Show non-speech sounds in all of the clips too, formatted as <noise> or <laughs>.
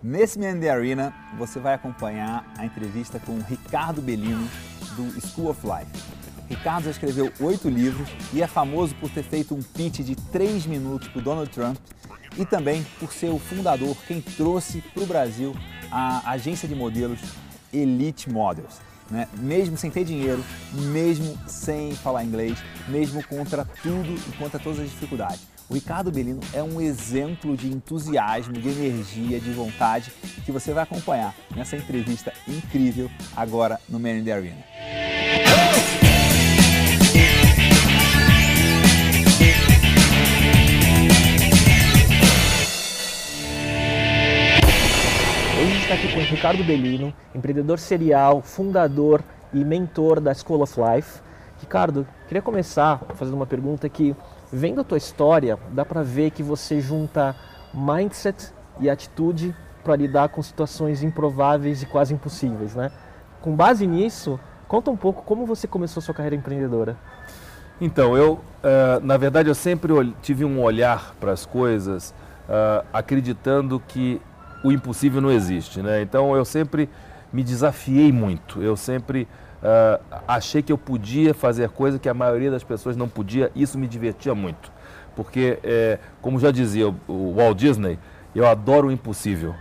Nesse Man the Arena, você vai acompanhar a entrevista com Ricardo Bellino, do School of Life. Ricardo já escreveu oito livros e é famoso por ter feito um pitch de três minutos para Donald Trump e também por ser o fundador, quem trouxe para o Brasil a agência de modelos Elite Models. Né? Mesmo sem ter dinheiro, mesmo sem falar inglês, mesmo contra tudo e contra todas as dificuldades. O Ricardo Bellino é um exemplo de entusiasmo, de energia, de vontade que você vai acompanhar nessa entrevista incrível agora no Man in the Arena. Hoje está aqui com o Ricardo Bellino, empreendedor serial, fundador e mentor da School of Life. Ricardo, queria começar fazendo uma pergunta que Vendo a tua história, dá para ver que você junta mindset e atitude para lidar com situações improváveis e quase impossíveis, né? Com base nisso, conta um pouco como você começou sua carreira empreendedora. Então, eu, uh, na verdade, eu sempre tive um olhar para as coisas uh, acreditando que o impossível não existe, né? Então, eu sempre me desafiei muito, eu sempre Uh, achei que eu podia fazer coisa que a maioria das pessoas não podia, isso me divertia muito. Porque, é, como já dizia o, Walt Disney, eu adoro o impossível,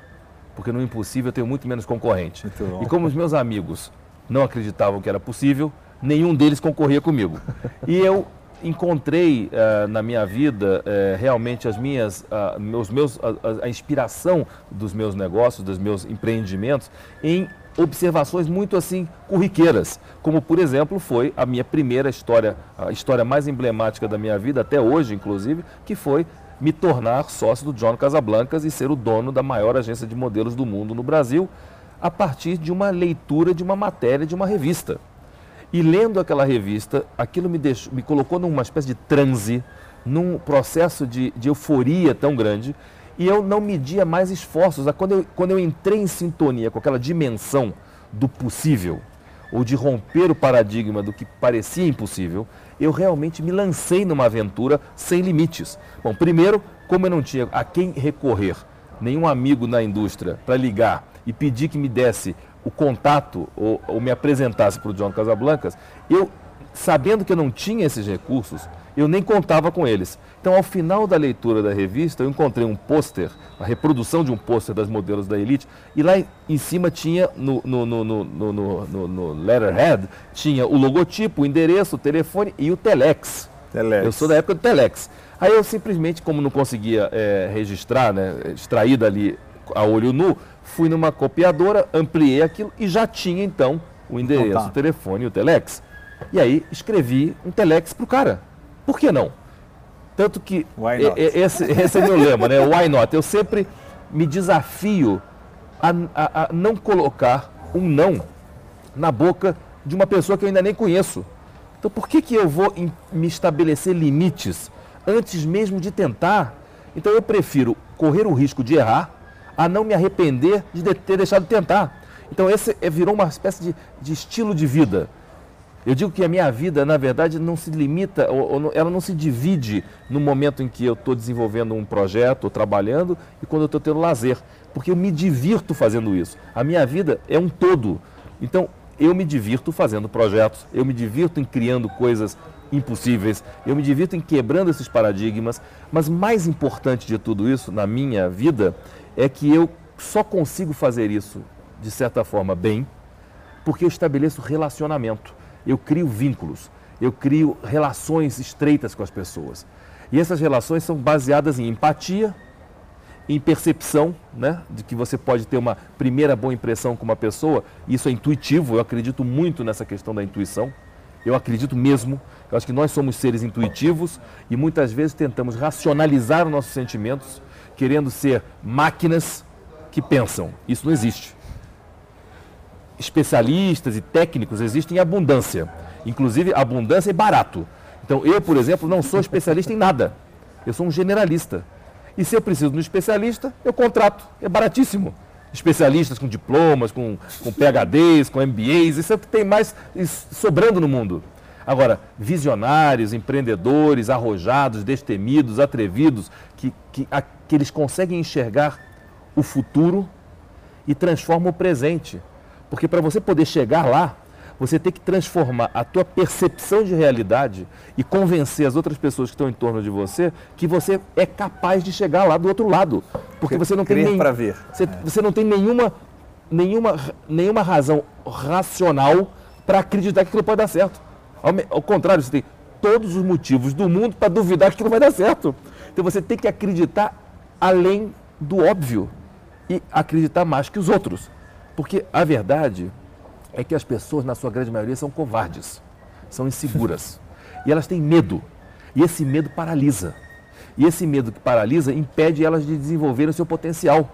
porque no impossível eu tenho muito menos concorrente. Muito e como os meus amigos não acreditavam que era possível, nenhum deles concorria comigo. E eu encontrei uh, na minha vida uh, realmente as minhas, uh, meus, meus, a, a inspiração dos meus negócios, dos meus empreendimentos em observações muito assim corriqueiras, como por exemplo foi a minha primeira história, a história mais emblemática da minha vida até hoje, inclusive, que foi me tornar sócio do John Casablancas e ser o dono da maior agência de modelos do mundo no Brasil, a partir de uma leitura de uma matéria de uma revista. E lendo aquela revista, aquilo me, deixou, me colocou numa espécie de transe, num processo de, de euforia tão grande e eu não media mais esforços. Quando eu, quando eu entrei em sintonia com aquela dimensão do possível, ou de romper o paradigma do que parecia impossível, eu realmente me lancei numa aventura sem limites. Bom, primeiro, como eu não tinha a quem recorrer, nenhum amigo na indústria para ligar e pedir que me desse o contato ou, ou me apresentasse para o John Casablancas, eu, sabendo que eu não tinha esses recursos, eu nem contava com eles. Então, ao final da leitura da revista, eu encontrei um pôster, a reprodução de um pôster das modelos da Elite, e lá em cima tinha, no, no, no, no, letterhead, tinha o logotipo, o endereço, o telefone e o Telex. Telex. Eu sou da época do Telex. Aí eu simplesmente, como não conseguia é, registrar, né, extrair dali a olho nu, fui numa copiadora, ampliei aquilo e já tinha então o endereço, então tá. o telefone e o Telex. E aí escrevi um Telex para o cara. Por que não? Tanto que esse, esse, é meu lema, né? Why not? Eu sempre me desafio a, a, a, não colocar um não na boca de uma pessoa que eu ainda nem conheço. Então por que, que eu vou em, me estabelecer limites antes mesmo de tentar? Então eu prefiro correr o risco de errar a não me arrepender de ter deixado de tentar. Então esse é, virou uma espécie de, de estilo de vida. Eu digo que a minha vida, na verdade, não se limita, ou, ou ela não se divide no momento em que eu estou desenvolvendo um projeto, ou trabalhando, e quando eu estou tendo lazer. Porque eu me divirto fazendo isso. A minha vida é um todo. Então, eu me divirto fazendo projetos, eu me divirto em criando coisas impossíveis, eu me divirto em quebrando esses paradigmas, mas mais importante de tudo isso na minha vida é que eu só consigo fazer isso de certa forma bem porque eu estabeleço relacionamento eu crio vínculos, eu crio relações estreitas com as pessoas. E essas relações são baseadas em empatia, em percepção, né, de que você pode ter uma primeira boa impressão com uma pessoa. Isso é intuitivo, eu acredito muito nessa questão da intuição. Eu acredito mesmo. Eu acho que nós somos seres intuitivos e muitas vezes tentamos racionalizar os nossos sentimentos, querendo ser máquinas que pensam. Isso não existe especialistas e técnicos existem em abundância. Inclusive, abundância é barato. Então, eu, por exemplo, não sou especialista em nada. Eu sou um generalista. E se eu preciso de um especialista, eu contrato. É baratíssimo. Especialistas com diplomas, com, com PHDs, com MBAs, isso é o que tem mais sobrando no mundo. Agora, visionários, empreendedores, arrojados, destemidos, atrevidos, que, que, a, que eles conseguem enxergar o futuro e transforma o presente. Porque para você poder chegar lá, você tem que transformar a tua percepção de realidade e convencer as outras pessoas que estão em torno de você que você é capaz de chegar lá do outro lado. Porque você não tem nem, para ver. Você, é. você não tem nenhuma, nenhuma, nenhuma razão racional para acreditar que aquilo pode dar certo. Ao, ao contrário, você tem todos os motivos do mundo para duvidar que aquilo vai dar certo. Então você tem que acreditar além do óbvio e acreditar mais que os outros. Porque a verdade é que as pessoas, na sua grande maioria, são covardes, são inseguras. <laughs> e elas têm medo. E esse medo paralisa. E esse medo que paralisa impede elas de desenvolverem o seu potencial.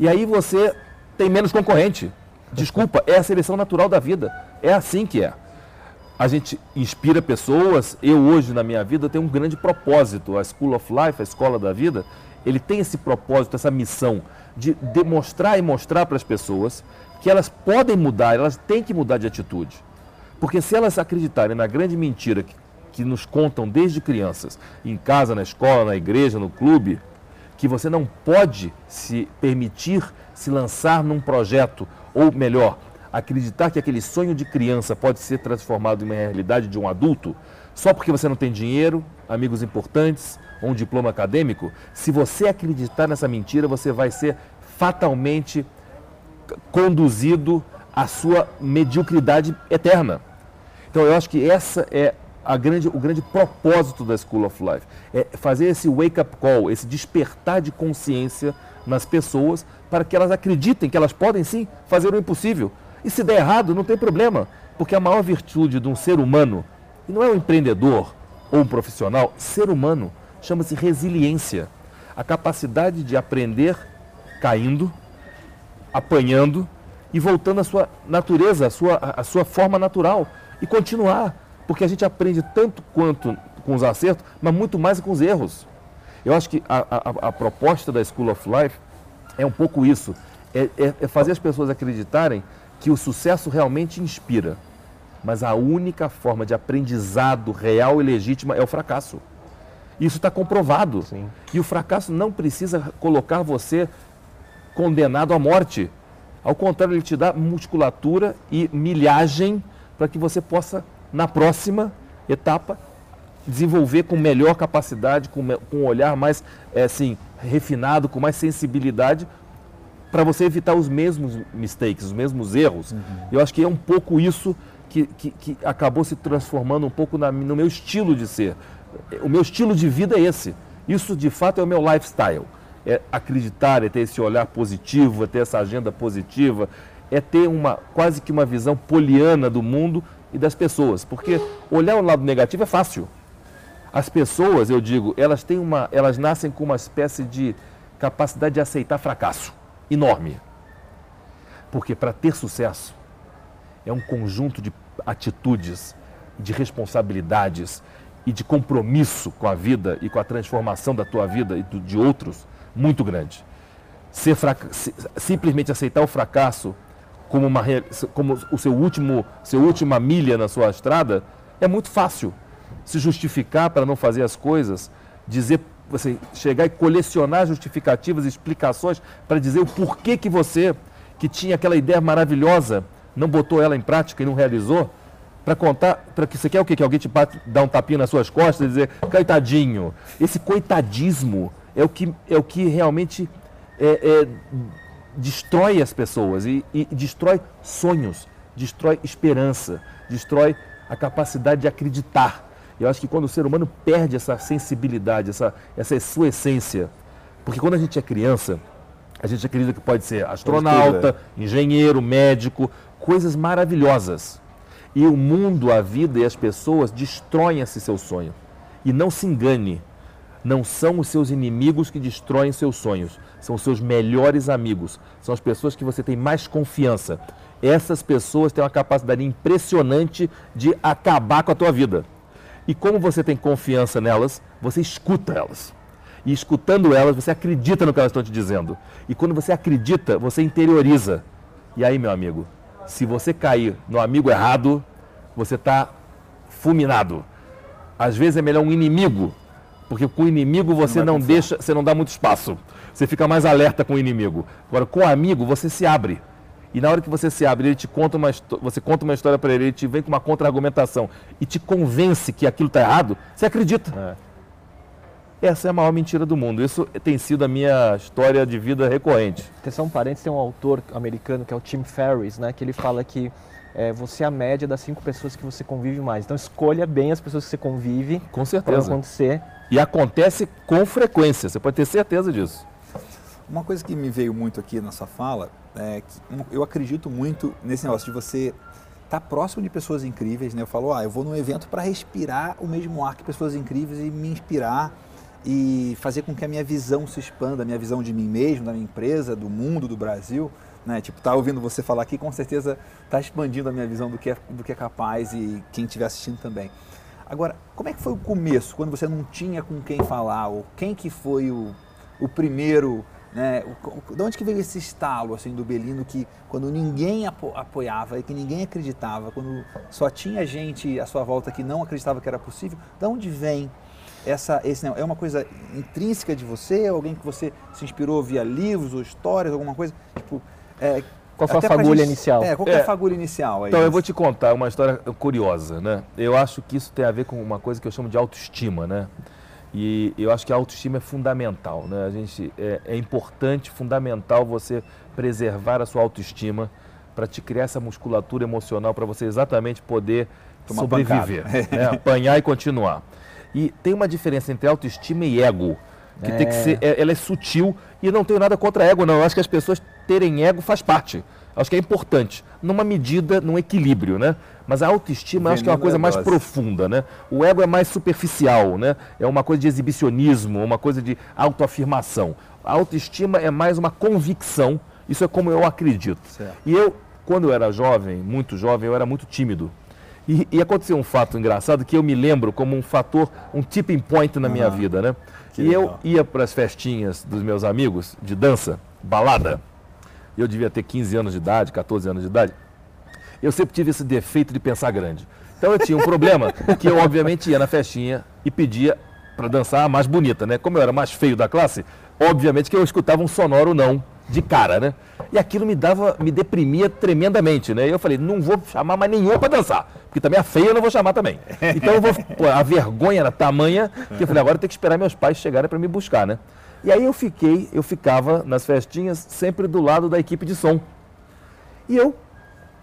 E aí você tem menos concorrente. Desculpa, é a seleção natural da vida. É assim que é. A gente inspira pessoas. Eu hoje na minha vida tenho um grande propósito. A School of Life, a escola da vida, ele tem esse propósito, essa missão de demonstrar e mostrar para as pessoas que elas podem mudar, elas têm que mudar de atitude. Porque se elas acreditarem na grande mentira que, que nos contam desde crianças, em casa, na escola, na igreja, no clube, que você não pode se permitir se lançar num projeto, ou melhor, acreditar que aquele sonho de criança pode ser transformado em uma realidade de um adulto, só porque você não tem dinheiro, amigos importantes ou um diploma acadêmico, se você acreditar nessa mentira, você vai ser fatalmente conduzido à sua mediocridade eterna. Então eu acho que essa é a grande, o grande propósito da School of Life. É fazer esse wake-up call, esse despertar de consciência nas pessoas para que elas acreditem que elas podem sim fazer o impossível. E se der errado, não tem problema, porque a maior virtude de um ser humano, e não é um empreendedor ou um profissional, ser humano, chama-se resiliência. A capacidade de aprender caindo, apanhando e voltando à sua natureza, à sua, à sua forma natural e continuar. Porque a gente aprende tanto quanto com os acertos, mas muito mais com os erros. Eu acho que a, a, a proposta da School of Life é um pouco isso: é, é, é fazer as pessoas acreditarem que o sucesso realmente inspira. Mas a única forma de aprendizado real e legítima é o fracasso. Isso está comprovado. Sim. E o fracasso não precisa colocar você condenado à morte. Ao contrário, ele te dá musculatura e milhagem para que você possa, na próxima etapa, desenvolver com melhor capacidade, com, com um olhar mais é, assim, refinado, com mais sensibilidade, para você evitar os mesmos mistakes, os mesmos erros. Uhum. Eu acho que é um pouco isso que, que, que acabou se transformando um pouco na, no meu estilo de ser. O meu estilo de vida é esse. Isso, de fato, é o meu lifestyle é acreditar, é ter esse olhar positivo, é ter essa agenda positiva, é ter uma quase que uma visão poliana do mundo e das pessoas. Porque olhar o lado negativo é fácil. As pessoas, eu digo, elas têm uma, elas nascem com uma espécie de capacidade de aceitar fracasso enorme. Porque para ter sucesso é um conjunto de atitudes, de responsabilidades e de compromisso com a vida e com a transformação da tua vida e de outros muito grande. Fraca... Simplesmente aceitar o fracasso como, uma, como o seu último, seu última milha na sua estrada é muito fácil. Se justificar para não fazer as coisas, dizer, você chegar e colecionar justificativas, explicações para dizer o porquê que você, que tinha aquela ideia maravilhosa, não botou ela em prática e não realizou, para contar, para que você quer o quê? Que alguém te bate, dá um tapinha nas suas costas e dizer, coitadinho. Esse coitadismo é o que, é o que realmente é, é, destrói as pessoas e, e destrói sonhos, destrói esperança, destrói a capacidade de acreditar. Eu acho que quando o ser humano perde essa sensibilidade, essa, essa sua essência, porque quando a gente é criança, a gente acredita que pode ser astronauta, engenheiro, médico, coisas maravilhosas. E o mundo, a vida e as pessoas destroem esse seu sonho. E não se engane, não são os seus inimigos que destroem seus sonhos, são os seus melhores amigos, são as pessoas que você tem mais confiança. Essas pessoas têm uma capacidade impressionante de acabar com a tua vida. E como você tem confiança nelas, você escuta elas. E escutando elas, você acredita no que elas estão te dizendo. E quando você acredita, você interioriza. E aí, meu amigo, se você cair no amigo errado, você está fulminado. Às vezes é melhor um inimigo porque com o inimigo você não, não deixa, você não dá muito espaço. Você fica mais alerta com o inimigo. Agora, com o amigo, você se abre. E na hora que você se abre, ele te conta uma, você conta uma história para ele, ele te vem com uma contra-argumentação e te convence que aquilo está errado, você acredita. É. Essa é a maior mentira do mundo. Isso tem sido a minha história de vida recorrente. Atenção, parentes, tem um autor americano que é o Tim Ferriss, né, que ele fala que é, você é a média das cinco pessoas que você convive mais. Então escolha bem as pessoas que você convive. Com certeza. Para acontecer. E acontece com frequência, você pode ter certeza disso. Uma coisa que me veio muito aqui na sua fala é que eu acredito muito nesse negócio de você estar tá próximo de pessoas incríveis, né? Eu falo, ah, eu vou num evento para respirar o mesmo ar que pessoas incríveis e me inspirar e fazer com que a minha visão se expanda, a minha visão de mim mesmo, da minha empresa, do mundo, do Brasil, né? Tipo, tá ouvindo você falar aqui, com certeza está expandindo a minha visão do que é, do que é capaz e quem estiver assistindo também. Agora, como é que foi o começo, quando você não tinha com quem falar, ou quem que foi o, o primeiro né? De onde que veio esse estalo assim do Belino que quando ninguém apo apoiava e que ninguém acreditava, quando só tinha gente à sua volta que não acreditava que era possível, de onde vem essa esse é uma coisa intrínseca de você, alguém que você se inspirou via livros ou histórias, alguma coisa, tipo, é, qual foi a fagulha gente, inicial? É, qual é, é a fagulha inicial? então, eu vou te contar uma história curiosa, né? Eu acho que isso tem a ver com uma coisa que eu chamo de autoestima, né? E eu acho que a autoestima é fundamental, né? A gente é, é importante, fundamental você preservar a sua autoestima para te criar essa musculatura emocional para você exatamente poder Tomar sobreviver, né? <laughs> apanhar e continuar. E tem uma diferença entre autoestima e ego, que é. tem que ser, é, ela é sutil e não tenho nada contra ego, não. Eu acho que as pessoas terem ego faz parte. Acho que é importante, numa medida, num equilíbrio, né? Mas a autoestima acho que é uma coisa mais profunda, né? O ego é mais superficial, né? É uma coisa de exibicionismo, uma coisa de autoafirmação. A autoestima é mais uma convicção, isso é como eu acredito. Certo. E eu, quando eu era jovem, muito jovem, eu era muito tímido. E, e, aconteceu um fato engraçado que eu me lembro como um fator, um tipping point na uhum. minha vida, né? Que e legal. eu ia para as festinhas dos meus amigos de dança, balada eu devia ter 15 anos de idade, 14 anos de idade, eu sempre tive esse defeito de pensar grande. Então eu tinha um problema <laughs> que eu obviamente ia na festinha e pedia para dançar a mais bonita, né? Como eu era mais feio da classe, obviamente que eu escutava um sonoro não de cara, né? E aquilo me dava, me deprimia tremendamente, né? E eu falei, não vou chamar mais nenhum para dançar, porque também a feia eu não vou chamar também. <laughs> Então eu vou, pô, a vergonha era tamanha que eu falei, agora eu tenho que esperar meus pais chegarem para me buscar, né? E aí eu fiquei, eu ficava nas festinhas sempre do lado da equipe de som. E eu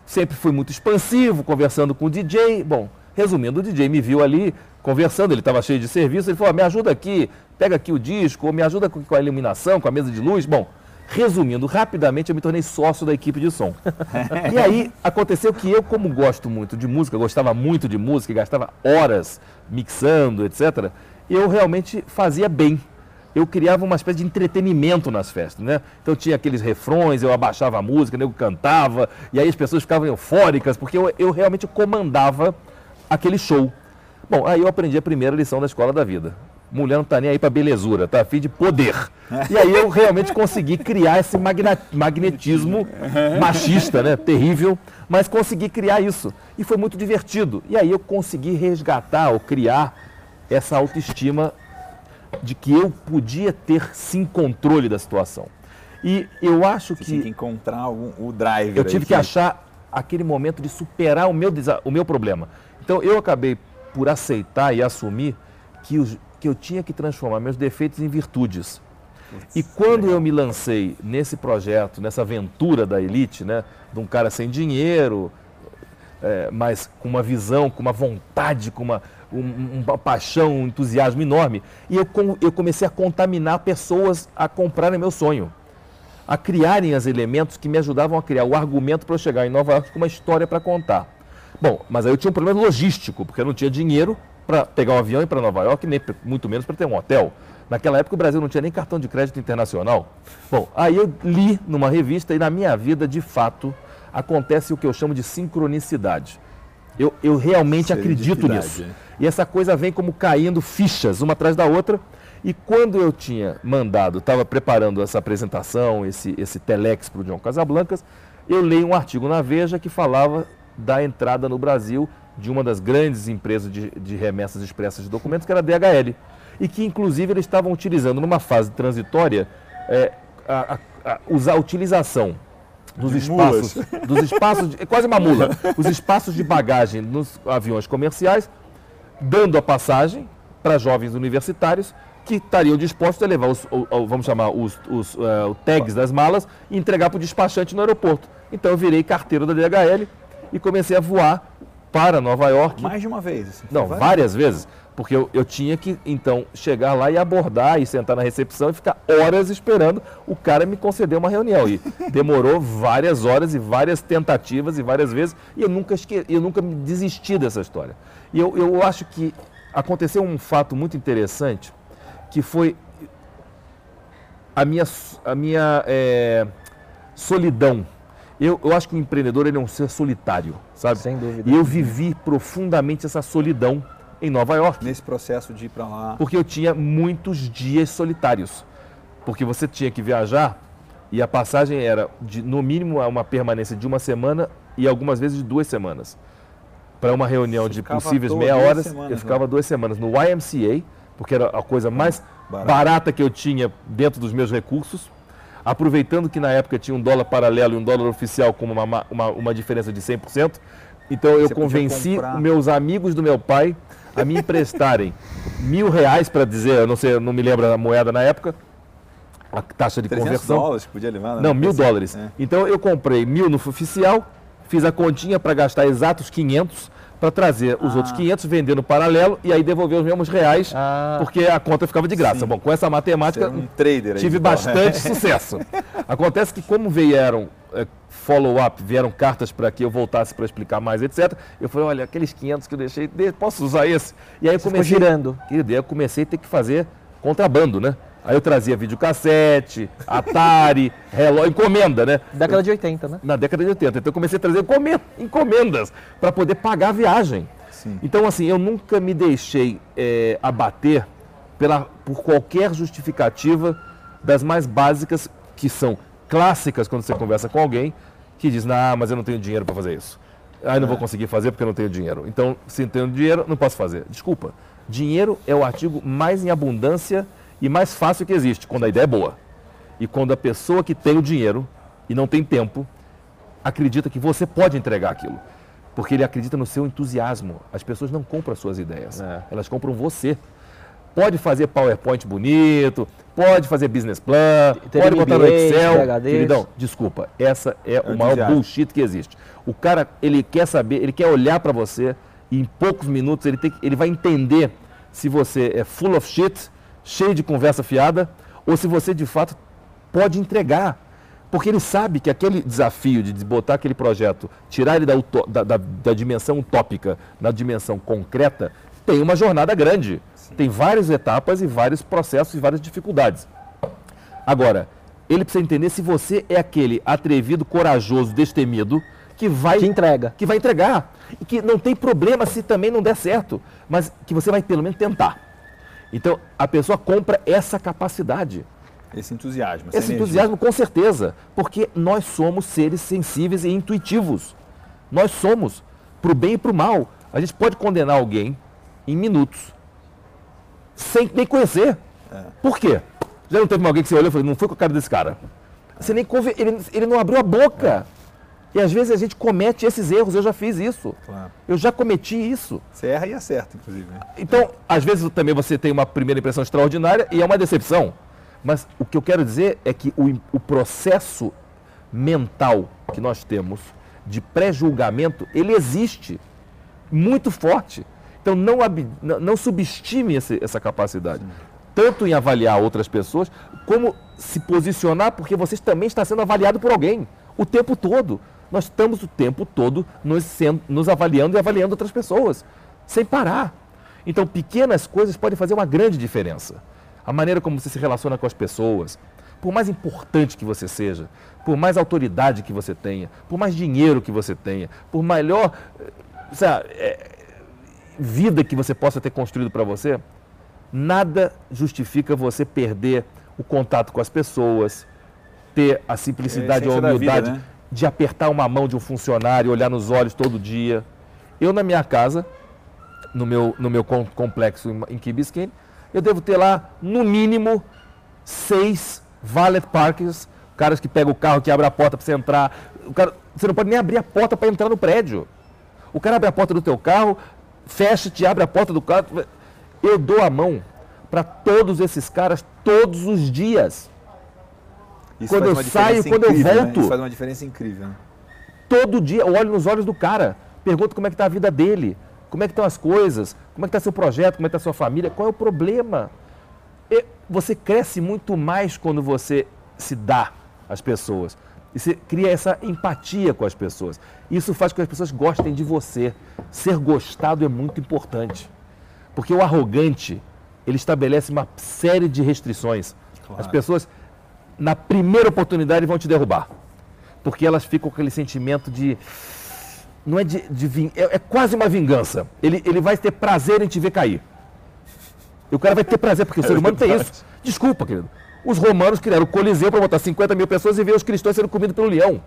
sempre fui muito expansivo, conversando com o DJ. Bom, resumindo, o DJ me viu ali conversando, ele estava cheio de serviço, ele falou: me ajuda aqui, pega aqui o disco, ou me ajuda com a iluminação, com a mesa de luz. Bom, resumindo, rapidamente eu me tornei sócio da equipe de som. <laughs> e aí aconteceu que eu, como gosto muito de música, gostava muito de música, gastava horas mixando, etc., eu realmente fazia bem eu criava uma espécie de entretenimento nas festas, né? Então tinha aqueles refrões, eu abaixava a música, eu cantava, e aí as pessoas ficavam eufóricas, porque eu, eu realmente comandava aquele show. Bom, aí eu aprendi a primeira lição da escola da vida. Mulher não está nem aí para belezura, tá afim de poder. E aí eu realmente consegui criar esse magnetismo machista, né? Terrível, mas consegui criar isso. E foi muito divertido. E aí eu consegui resgatar ou criar essa autoestima de que eu podia ter sim controle da situação. E eu acho Você que. que encontrar algum, o driver. Eu tive que achar aquele momento de superar o meu, o meu problema. Então eu acabei por aceitar e assumir que, os, que eu tinha que transformar meus defeitos em virtudes. E quando eu me lancei nesse projeto, nessa aventura da elite, né, de um cara sem dinheiro, é, mas com uma visão, com uma vontade, com uma, um, uma paixão, um entusiasmo enorme. E eu, eu comecei a contaminar pessoas a comprarem meu sonho, a criarem os elementos que me ajudavam a criar o argumento para eu chegar em Nova York com uma história para contar. Bom, mas aí eu tinha um problema logístico, porque eu não tinha dinheiro para pegar um avião e ir para Nova York, nem muito menos para ter um hotel. Naquela época o Brasil não tinha nem cartão de crédito internacional. Bom, aí eu li numa revista e na minha vida, de fato, acontece o que eu chamo de sincronicidade. Eu, eu realmente acredito nisso. E essa coisa vem como caindo fichas, uma atrás da outra. E quando eu tinha mandado, estava preparando essa apresentação, esse, esse telex para o John Casablancas, eu leio um artigo na Veja que falava da entrada no Brasil de uma das grandes empresas de, de remessas expressas de documentos, que era a DHL. E que, inclusive, eles estavam utilizando numa fase transitória é, a, a, a, usar a utilização dos espaços, <laughs> dos espaços, de, é quase uma mula, os espaços de bagagem nos aviões comerciais, dando a passagem para jovens universitários que estariam dispostos a levar os, vamos chamar, os, os uh, tags das malas e entregar para o despachante no aeroporto. Então eu virei carteiro da DHL e comecei a voar para Nova York. Mais de uma vez? Assim, Não, várias, várias vezes. Porque eu, eu, tinha que, então, chegar lá e abordar e sentar na recepção e ficar horas esperando o cara me conceder uma reunião. E <laughs> demorou várias horas e várias tentativas e várias vezes. E eu nunca, esque... eu nunca me desisti dessa história. E eu, eu acho que aconteceu um fato muito interessante, que foi a minha, a minha é, solidão. Eu, eu acho que o empreendedor ele é um ser solitário, sabe? Sem dúvida. E eu vivi profundamente essa solidão em Nova York. Nesse processo de ir para lá. Porque eu tinha muitos dias solitários. Porque você tinha que viajar e a passagem era, de, no mínimo, uma permanência de uma semana e algumas vezes de duas semanas. Para uma reunião de possíveis meia horas, semanas, eu ficava né? duas semanas no YMCA, porque era a coisa mais Barato. barata que eu tinha dentro dos meus recursos. Aproveitando que na época tinha um dólar paralelo e um dólar oficial com uma, uma, uma diferença de 100%. Então eu você convenci meus amigos do meu pai a me emprestarem <laughs> mil reais para dizer, eu não sei, eu não me lembro a moeda na época, a taxa de conversão. dólares podia levar, né? Não, mil dólares. É. Então eu comprei mil no oficial, fiz a continha para gastar exatos 500 para trazer os ah. outros 500, vender no paralelo e aí devolver os mesmos reais, ah. porque a conta ficava de graça. Sim. Bom, com essa matemática, um trader tive bastante <laughs> sucesso. Acontece que como vieram é, follow-up, vieram cartas para que eu voltasse para explicar mais, etc. Eu falei, olha, aqueles 500 que eu deixei, posso usar esse? E aí eu comecei... girando. Querido, aí eu comecei a ter que fazer contrabando, né? Aí eu trazia videocassete, Atari, <laughs> relógio, encomenda, né? Década de 80, né? Na década de 80. Então eu comecei a trazer encomendas para poder pagar a viagem. Sim. Então, assim, eu nunca me deixei é, abater pela, por qualquer justificativa das mais básicas, que são clássicas quando você conversa com alguém, que diz, ah, mas eu não tenho dinheiro para fazer isso. Aí não vou é. conseguir fazer porque eu não tenho dinheiro. Então, se não tenho dinheiro, não posso fazer. Desculpa. Dinheiro é o artigo mais em abundância e mais fácil que existe, quando a ideia é boa. E quando a pessoa que tem o dinheiro e não tem tempo, acredita que você pode entregar aquilo. Porque ele acredita no seu entusiasmo. As pessoas não compram as suas ideias, é. elas compram você. Pode fazer PowerPoint bonito, pode fazer business plan, pode botar no Excel. Queridão, desculpa, essa é, é o maior bullshit que existe. O cara, ele quer saber, ele quer olhar para você e em poucos minutos ele, tem, ele vai entender se você é full of shit, cheio de conversa fiada, ou se você de fato pode entregar. Porque ele sabe que aquele desafio de botar aquele projeto, tirar ele da, da, da, da dimensão utópica na dimensão concreta, tem uma jornada grande. Tem várias etapas e vários processos e várias dificuldades. Agora, ele precisa entender se você é aquele atrevido, corajoso, destemido que vai que entrega, que vai entregar e que não tem problema se também não der certo, mas que você vai pelo menos tentar. Então, a pessoa compra essa capacidade. Esse entusiasmo. Esse energia. entusiasmo, com certeza. Porque nós somos seres sensíveis e intuitivos. Nós somos, para o bem e para o mal. A gente pode condenar alguém em minutos sem nem conhecer. É. Por quê? Já não teve alguém que você olhou e falou, não foi com a cara desse cara. Você nem conve... ele, ele não abriu a boca. É. E às vezes a gente comete esses erros, eu já fiz isso. Claro. Eu já cometi isso. Você erra e acerta, inclusive. Né? Então, às vezes também você tem uma primeira impressão extraordinária e é uma decepção. Mas o que eu quero dizer é que o, o processo mental que nós temos de pré-julgamento, ele existe muito forte. Então não, não subestime esse, essa capacidade. Sim. Tanto em avaliar outras pessoas, como se posicionar, porque você também está sendo avaliado por alguém o tempo todo. Nós estamos o tempo todo nos, sendo, nos avaliando e avaliando outras pessoas, sem parar. Então, pequenas coisas podem fazer uma grande diferença. A maneira como você se relaciona com as pessoas, por mais importante que você seja, por mais autoridade que você tenha, por mais dinheiro que você tenha, por melhor eh, sabe, é, vida que você possa ter construído para você, nada justifica você perder o contato com as pessoas, ter a simplicidade é a ou a humildade vida, né? De apertar uma mão de um funcionário, olhar nos olhos todo dia. Eu, na minha casa, no meu, no meu complexo em Key Biscayne, eu devo ter lá, no mínimo, seis valet parkers, caras que pegam o carro, que abrem a porta para você entrar. O cara, você não pode nem abrir a porta para entrar no prédio. O cara abre a porta do teu carro, fecha, te abre a porta do carro. Eu dou a mão para todos esses caras todos os dias. Isso quando eu saio, quando eu incrível, né? volto. Isso faz uma diferença incrível. né? Todo dia eu olho nos olhos do cara, pergunto como é que está a vida dele, como é que estão as coisas, como é que está seu projeto, como é que está sua família, qual é o problema. E você cresce muito mais quando você se dá às pessoas. E você cria essa empatia com as pessoas. Isso faz com que as pessoas gostem de você. Ser gostado é muito importante. Porque o arrogante, ele estabelece uma série de restrições. Claro. As pessoas, na primeira oportunidade, vão te derrubar. Porque elas ficam com aquele sentimento de. Não é de. de vin- é, é quase uma vingança. Ele, ele vai ter prazer em te ver cair. E o cara vai ter prazer, porque o ser <laughs> humano tem isso. Desculpa, querido. Os romanos criaram o Coliseu para botar 50 mil pessoas e ver os cristãos sendo comidos pelo leão.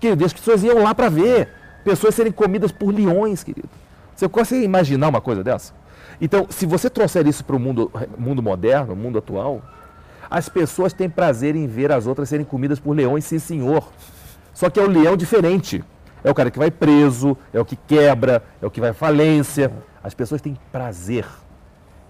Querido, as pessoas iam lá para ver pessoas serem comidas por leões, querido. Você consegue imaginar uma coisa dessa? Então, se você trouxer isso para o mundo, mundo moderno, mundo atual, as pessoas têm prazer em ver as outras serem comidas por leões, sim senhor. Só que é o leão diferente. É o cara que vai preso, é o que quebra, é o que vai à falência. As pessoas têm prazer.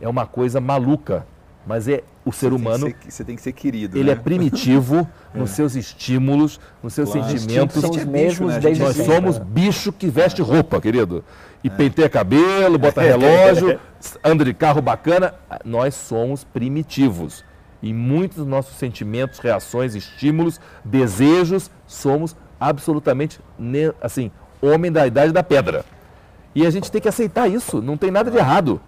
É uma coisa maluca. Mas é o ser humano, Tem que ser- você tem que ser querido. ele é né? primitivo <laughs> nos seus estímulos, nos seus Claro. sentimentos. São os é bicho, mesmos né? Nós sempre. somos bicho que veste roupa, querido. E penteia cabelo, bota <laughs> relógio, anda de carro bacana. Nós somos primitivos. E muitos dos nossos sentimentos, reações, estímulos, desejos, somos absolutamente, assim, homem da idade da pedra. E a gente tem que aceitar isso, não tem nada de errado.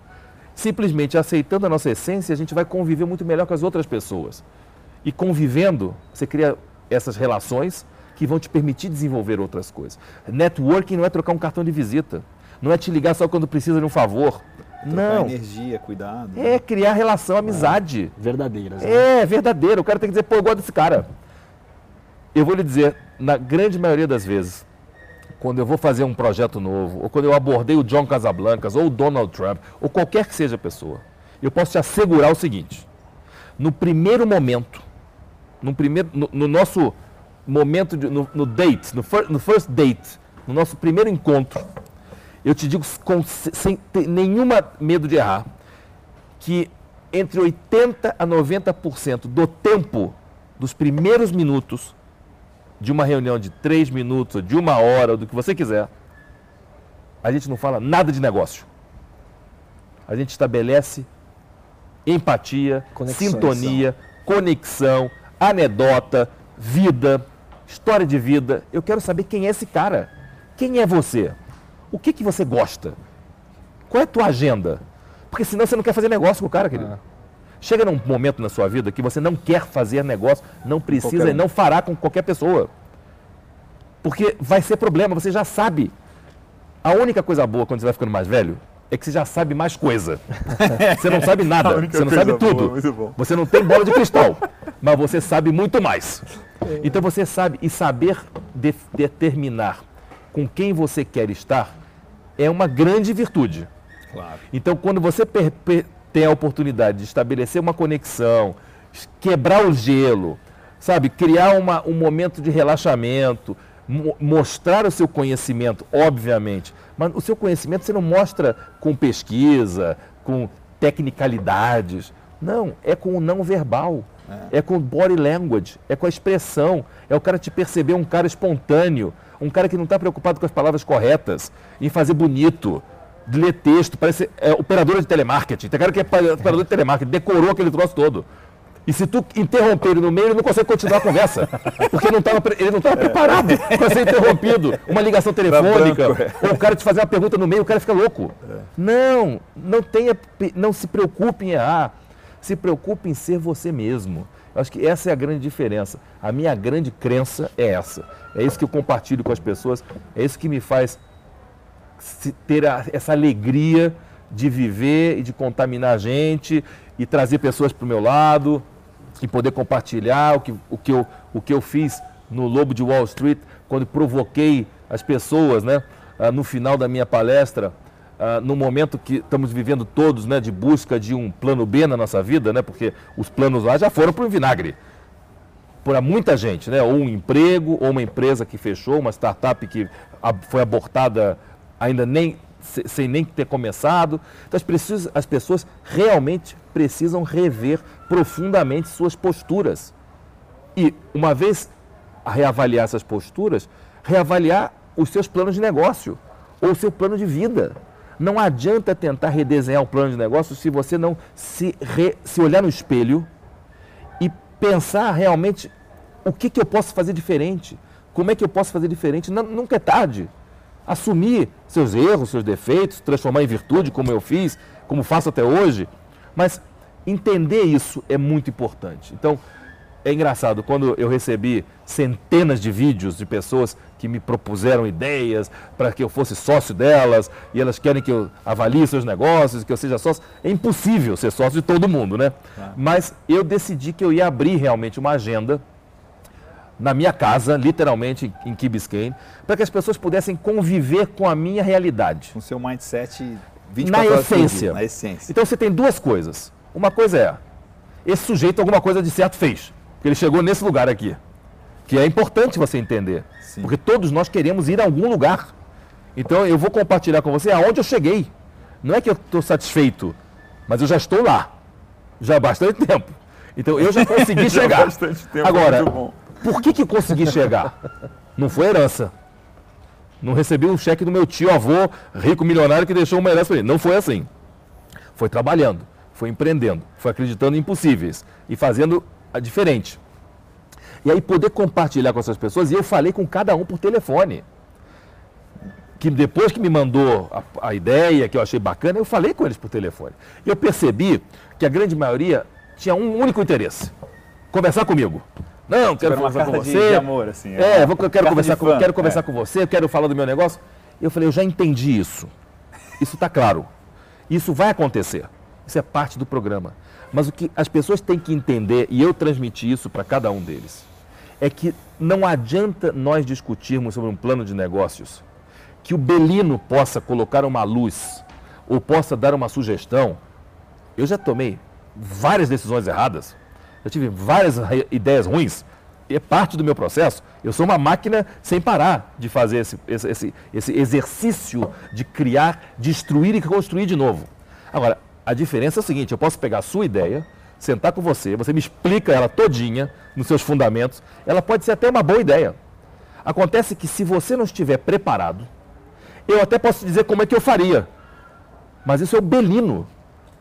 Simplesmente aceitando a nossa essência, a gente vai conviver muito melhor com as outras pessoas. E convivendo, você cria essas relações que vão te permitir desenvolver outras coisas. Networking não é trocar um cartão de visita. Não é te ligar só quando precisa de um favor. Não. energia, cuidado. É criar relação, amizade. Verdadeiras. né? É verdadeiro. O cara tem que dizer, pô, eu gosto desse cara. Eu vou lhe dizer, na grande maioria das vezes, quando eu vou fazer um projeto novo, ou quando eu abordei o John Casablancas, ou o Donald Trump, ou qualquer que seja a pessoa, eu posso te assegurar o seguinte: no primeiro momento, no, primeiro, no, no nosso momento, de, no, no date, no, fir, no first date, no nosso primeiro encontro, eu te digo com, sem nenhuma medo de errar, que entre 80% a 90% do tempo dos primeiros minutos de uma reunião de três minutos, ou de uma hora, ou do que você quiser, a gente não fala nada de negócio. A gente estabelece empatia, Conexão. sintonia, conexão, anedota, vida, história de vida. Eu quero saber quem é esse cara. Quem é você? O que, que você gosta? Qual é a tua agenda? Porque senão você não quer fazer negócio com o cara, querido. Chega num momento na sua vida que você não quer fazer negócio, não precisa e não fará com qualquer pessoa. Porque vai ser problema, você já sabe. A única coisa boa quando você vai ficando mais velho é que você já sabe mais coisa. <laughs> Você não sabe nada, você não sabe tudo. Você não tem bola de cristal, <laughs> mas você sabe muito mais. Então você sabe, e saber de- determinar com quem você quer estar é uma grande virtude. Claro. Então, quando você tem a oportunidade de estabelecer uma conexão, quebrar o gelo, sabe, criar uma- um momento de relaxamento, mo- mostrar o seu conhecimento, obviamente, mas o seu conhecimento você não mostra com pesquisa, com tecnicalidades. Não, é com o não verbal. É. com o body language, é com a expressão, é o cara te perceber um cara espontâneo, um cara que não está preocupado com as palavras corretas, em fazer bonito, de ler texto, parece é, operadora de telemarketing. Tem cara que é operador de telemarketing, decorou aquele troço todo. E se tu interromper ele no meio, ele não consegue continuar a conversa. Porque não tava ele não estava preparado para ser interrompido. Uma ligação telefônica, branco, é. ou o cara te fazer uma pergunta no meio, o cara fica louco. Não, não tenha, não se preocupe em errar. Se preocupe em ser você mesmo. Eu acho que essa é a grande diferença. A minha grande crença é essa. É isso que eu compartilho com as pessoas. É isso que me faz ter essa alegria de viver e de contaminar a gente e trazer pessoas para o meu lado e poder compartilhar o que, o, que eu, o que eu fiz no Lobo de Wall Street, quando provoquei as pessoas, né, ah, no final da minha palestra, ah, no momento que estamos vivendo todos, né, de busca de um plano B na nossa vida, né, porque os planos lá já foram para o vinagre. para muita gente, né? Ou um emprego, ou uma empresa que fechou, uma startup que foi abortada ainda nem sem nem ter começado. Então as, pessoas realmente precisam rever profundamente suas posturas. E uma vez reavaliar essas posturas, reavaliar os seus planos de negócio ou o seu plano de vida. Não adianta tentar redesenhar um plano de negócio se você não se, re, se olhar no espelho e pensar realmente o que, que eu posso fazer diferente, como é que eu posso fazer diferente. Não, nunca é tarde. Assumir seus erros, seus defeitos, transformar em virtude, como eu fiz, como faço até hoje. Mas entender isso é muito importante. Então, é engraçado, quando eu recebi centenas de vídeos de pessoas que me propuseram ideias para que eu fosse sócio delas e elas querem que eu avalie seus negócios, que eu seja sócio, é impossível ser sócio de todo mundo, né? Claro. Mas eu decidi que eu ia abrir realmente uma agenda na minha casa, literalmente em Key Biscayne, para que as pessoas pudessem conviver com a minha realidade. Com o seu mindset 24 na essência. Dia, na essência. Então você tem duas coisas. Uma coisa é, esse sujeito alguma coisa de certo fez. Porque ele chegou nesse lugar aqui. Que é importante você entender. Sim. Porque todos nós queremos ir a algum lugar. Então eu vou compartilhar com você aonde eu cheguei. Não é que eu estou satisfeito, mas eu já estou lá. Já há bastante tempo. Então eu já consegui <laughs> já chegar. Bastante tempo, Agora, por que, que consegui chegar? Não foi herança. Não recebi um cheque do meu tio avô, rico milionário, que deixou uma herança para ele. Não foi assim. Foi trabalhando, foi empreendendo, foi acreditando em impossíveis e fazendo diferente. E aí poder compartilhar com essas pessoas, e eu falei com cada um por telefone. Que depois que me mandou a, a ideia, que eu achei bacana, eu falei com eles por telefone. E eu percebi que a grande maioria tinha um único interesse: conversar comigo. Não, quero conversar com você. De, de amor, assim. É, é vou, quero conversar, com, quero conversar é. com você, quero falar do meu negócio. Eu falei, eu já entendi isso. Isso está claro. Isso vai acontecer. Isso é parte do programa. Mas o que as pessoas têm que entender, e eu transmiti isso para cada um deles, é que não adianta nós discutirmos sobre um plano de negócios que o Belino possa colocar uma luz ou possa dar uma sugestão. Eu já tomei várias decisões erradas, eu tive várias ideias ruins, é parte do meu processo. Eu sou uma máquina sem parar de fazer esse, esse, esse exercício de criar, destruir e construir de novo. Agora, a diferença é o seguinte, eu posso pegar a sua ideia, sentar com você, você me explica ela todinha, nos seus fundamentos, ela pode ser até uma boa ideia. Acontece que se você não estiver preparado, eu até posso dizer como é que eu faria, mas isso é o belino.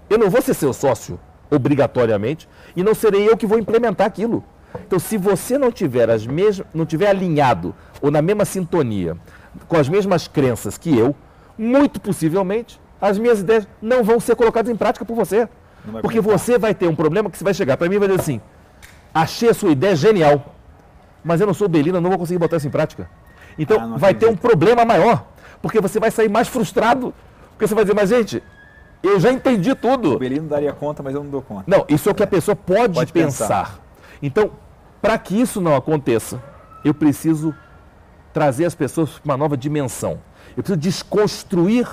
Eu não vou ser seu sócio, obrigatoriamente, e não serei eu que vou implementar aquilo. Então, se você não tiver as mesmas, não tiver alinhado ou na mesma sintonia com as mesmas crenças que eu, muito possivelmente as minhas ideias não vão ser colocadas em prática por você. Porque você vai ter um problema que você vai chegar para mim e vai dizer assim: achei a sua ideia genial, mas eu não sou Belina, não vou conseguir botar isso em prática. Então ah, vai ter um problema maior, porque você vai sair mais frustrado, porque você vai dizer, mas gente, eu já entendi tudo. O Belino daria conta, mas eu não dou conta. Não, isso é o que a pessoa pode, pode pensar. pensar. Então, para que isso não aconteça, eu preciso trazer as pessoas para uma nova dimensão. Eu preciso desconstruir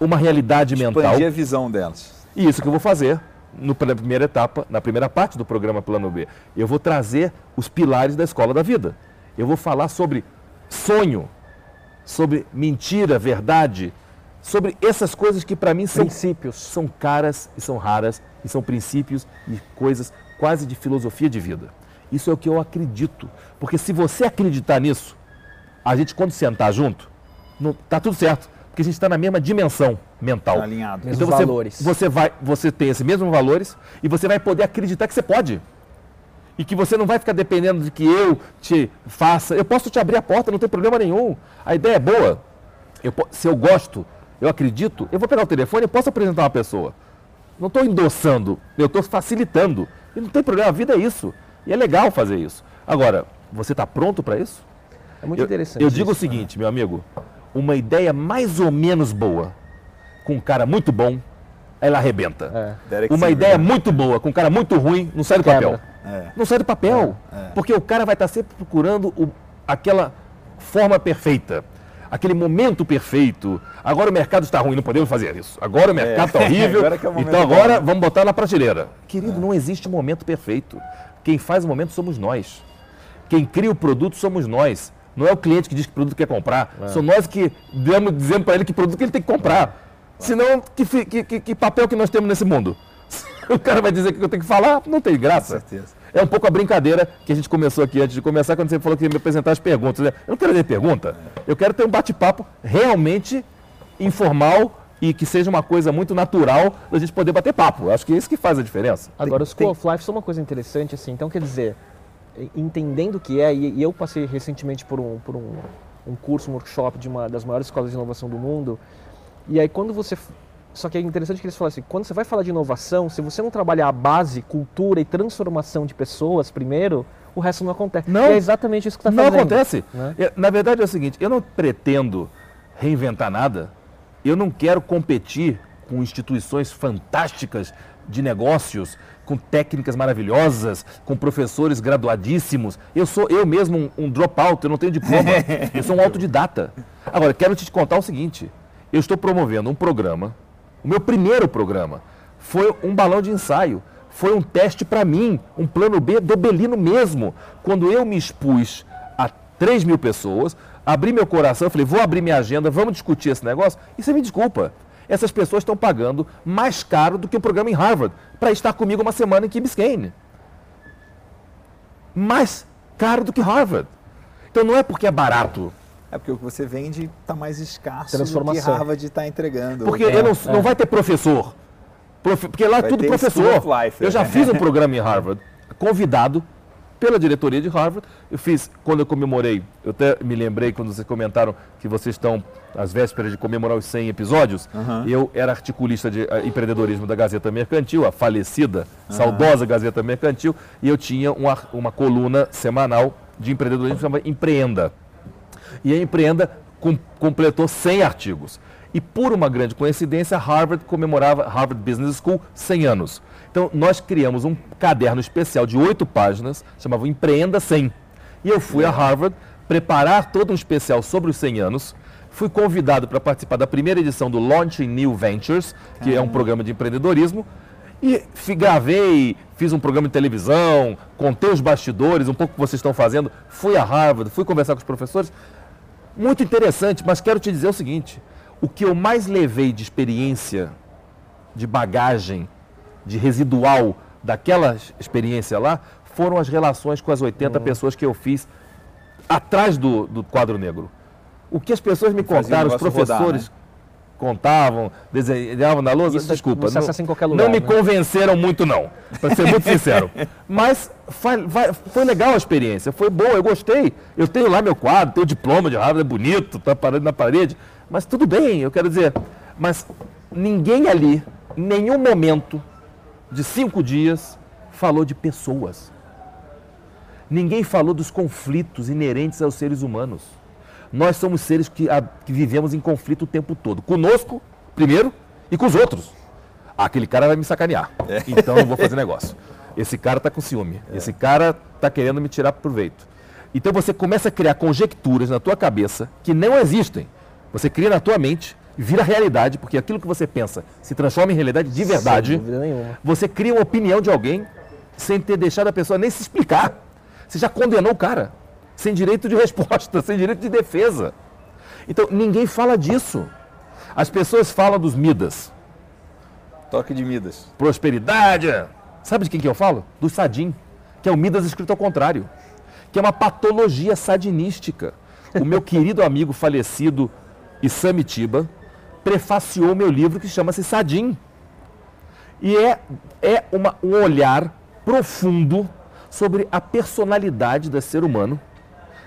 uma realidade Expandir mental. Expandir a visão delas. E isso que eu vou fazer no, na primeira etapa, na primeira parte do programa Plano B. Eu vou trazer os pilares da escola da vida. Eu vou falar sobre sonho, sobre mentira, verdade, sobre essas coisas que para mim são princípios, são caras e são raras e são princípios e coisas quase de filosofia de vida. Isso é o que eu acredito, porque se você acreditar nisso, a gente quando sentar junto, não, tá tudo certo porque a gente está na mesma dimensão mental. Tá alinhado. Então você, valores. Você, vai, você tem esses mesmos valores e você vai poder acreditar que você pode. E que você não vai ficar dependendo de que eu te faça. Eu posso te abrir a porta, não tem problema nenhum. A ideia é boa. Eu, se eu gosto, eu acredito, eu vou pegar o telefone e posso apresentar uma pessoa. Não estou endossando, eu estou facilitando. E não tem problema, a vida é isso. E é legal fazer isso. Agora, você está pronto para isso? É muito eu, interessante. Eu digo isso, o seguinte, né? meu amigo, uma ideia mais ou menos boa com um cara muito bom, ela arrebenta. É. Uma Sim, ideia muito boa com um cara muito ruim, não sai do Quebra. papel. É. Não sai do papel. É. é. Porque o cara vai estar sempre procurando o, aquela forma perfeita. Aquele momento perfeito. Agora o mercado está ruim, não podemos fazer isso. Agora o mercado está é. <laughs> horrível. agora é então agora bom. vamos botar na prateleira. Querido, não existe momento perfeito. Quem faz o momento somos nós. Quem cria o produto somos nós. Não é o cliente que diz que produto quer comprar. É. São nós que damos, dizendo para ele que produto que ele tem que comprar. Senão, que, que, que, papel que nós temos nesse mundo? <laughs> o cara vai dizer que eu tenho que falar, não tem graça. Com certeza. É um pouco a brincadeira que a gente começou aqui antes de começar, quando você falou que ia me apresentar as perguntas. Né? Eu não quero ter pergunta, eu quero ter um bate-papo realmente informal e que seja uma coisa muito natural da gente poder bater papo. Eu acho que é isso que faz a diferença. Agora, os School of Life são uma coisa interessante, assim, então quer dizer, entendendo o que é, e, eu passei recentemente por um, por um, um curso, um workshop de uma das maiores escolas de inovação do mundo, e aí quando você só que é interessante que eles falam assim, quando você vai falar de inovação, se você não trabalhar a base, cultura e transformação de pessoas primeiro, o resto não acontece. Não, e é exatamente isso que está fazendo. Não acontece. Né? Na verdade é o seguinte, eu não pretendo reinventar nada, eu não quero competir com instituições fantásticas de negócios, com técnicas maravilhosas, com professores graduadíssimos. Eu sou eu mesmo um, um dropout, eu não tenho diploma, <laughs> eu sou um autodidata. Agora, quero te contar o seguinte, eu estou promovendo um programa o meu primeiro programa foi um balão de ensaio. Foi um teste para mim, um plano B do Belino mesmo. Quando eu me expus a 3 mil pessoas, abri meu coração, falei, vou abrir minha agenda, vamos discutir esse negócio. E você me desculpa, essas pessoas estão pagando mais caro do que o programa em Harvard para estar comigo uma semana em Key Biscayne. Mais caro do que Harvard. Então não é porque é barato. É porque o que você vende está mais escasso do que Harvard está entregando. Porque é, não, é. não vai ter professor. Profe, porque lá é tudo professor. Life, eu já fiz um <laughs> programa em Harvard, convidado pela diretoria de Harvard. Eu fiz, quando eu comemorei, eu até me lembrei quando vocês comentaram que vocês estão às vésperas de comemorar os 100 episódios. Uhum. Eu era articulista de uh, empreendedorismo da Gazeta Mercantil, a falecida, uhum. saudosa Gazeta Mercantil, e eu tinha uma, uma coluna semanal de empreendedorismo que chamava Empreenda e a Empreenda com, completou 100 artigos. E por uma grande coincidência, Harvard comemorava, Harvard Business School, 100 anos. Então, nós criamos um caderno especial de oito páginas, chamava Empreenda 100. E eu fui a Harvard preparar todo um especial sobre os 100 anos. Fui convidado para participar da primeira edição do Launching New Ventures, que é um programa de empreendedorismo. E gravei, fiz um programa de televisão, contei os bastidores, um pouco o que vocês estão fazendo. Fui a Harvard, fui conversar com os professores muito interessante, mas quero te dizer o seguinte: o que eu mais levei de experiência, de bagagem, de residual daquela experiência lá, foram as relações com as 80 uhum. pessoas que eu fiz atrás do, do quadro negro. O que as pessoas me contaram, os professores, rodar, né? contavam, desenhavam na lousa, Isso desculpa, não, em qualquer lugar, não me né? convenceram muito não, para ser muito sincero. <laughs> Mas foi, foi, legal a experiência, foi boa, eu gostei. Eu tenho lá meu quadro, tenho diploma de Harvard, é bonito, está parado na parede, mas tudo bem, eu quero dizer, mas ninguém ali, em nenhum momento de cinco dias, falou de pessoas. Ninguém falou dos conflitos inerentes aos seres humanos. Nós somos seres que, a, que vivemos em conflito o tempo todo. Conosco, primeiro, e com os outros. Ah, aquele cara vai me sacanear. É. Então eu vou fazer negócio. Esse cara está com ciúme. É. Esse cara está querendo me tirar proveito. Então você começa a criar conjecturas na tua cabeça que não existem. Você cria na tua mente, vira realidade, porque aquilo que você pensa se transforma em realidade de verdade. Sem dúvida nenhuma. Você cria uma opinião de alguém sem ter deixado a pessoa nem se explicar. Você já condenou o cara sem direito de <laughs> resposta, sem direito de defesa. Então, ninguém fala disso. As pessoas falam dos Midas. Toque de Midas. Prosperidade. Sabe de quem que eu falo? Do Sadim, que é o Midas escrito ao contrário, que é uma patologia sadinística. O meu querido amigo falecido Isamitiba prefaciou meu livro que chama-se Sadim. E é, é uma, um olhar profundo sobre a personalidade do ser humano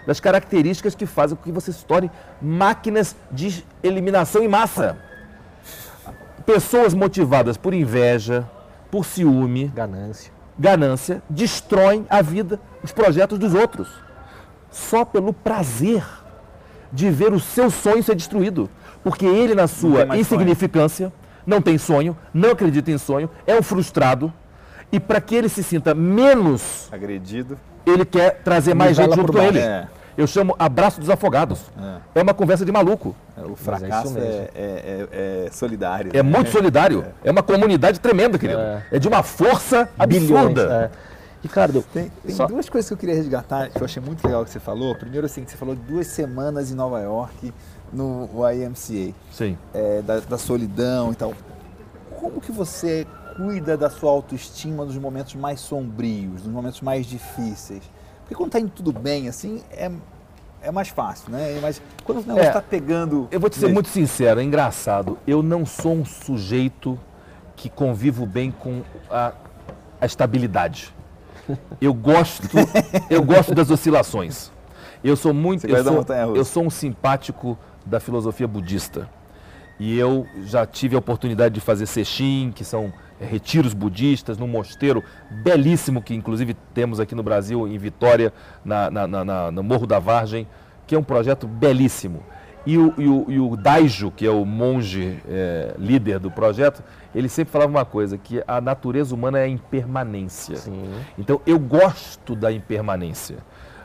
das características que fazem com que você se torne máquinas de eliminação em massa. Pessoas motivadas por inveja, por ciúme, ganância, ganância destroem a vida, os projetos dos outros. Só pelo prazer de ver o seu sonho ser destruído. Porque ele, na sua insignificância, sonho. não tem sonho, não acredita em sonho, é um frustrado. E para que ele se sinta menos agredido, ele quer trazer mais gente junto com ele. É. Eu chamo abraço dos afogados. É, é uma conversa de maluco. É, o é fracasso é, é, é, solidário. É muito solidário. É. uma comunidade tremenda, querido. É, de uma força absurda. Ricardo, Tem, tem Só- duas coisas que eu queria resgatar, que eu achei muito legal que você falou. Primeiro, assim, que você falou de duas semanas em Nova York, no YMCA, Sim. é, da, da solidão e tal. Como que você cuida da sua autoestima nos momentos mais sombrios, nos momentos mais difíceis? Porque quando tá indo tudo bem, assim, é, é mais fácil, né? Mas quando o negócio É. tá pegando... Eu vou te ser mesmo, muito sincero, é engraçado. Eu não sou um sujeito que convivo bem com a, a estabilidade. Eu gosto, <laughs> eu gosto das oscilações. Eu sou muito, eu sou, eu sou um simpático da filosofia budista. E eu já tive a oportunidade de fazer sesshin, que são eh, retiros budistas, num mosteiro belíssimo que inclusive temos aqui no Brasil, em Vitória, na, na- na- no Morro da Vargem, que é um projeto belíssimo. E o, e o- e o Daijo, que é o monge eh, líder do projeto, ele sempre falava uma coisa, que a natureza humana é a impermanência. Sim. Então eu gosto da impermanência,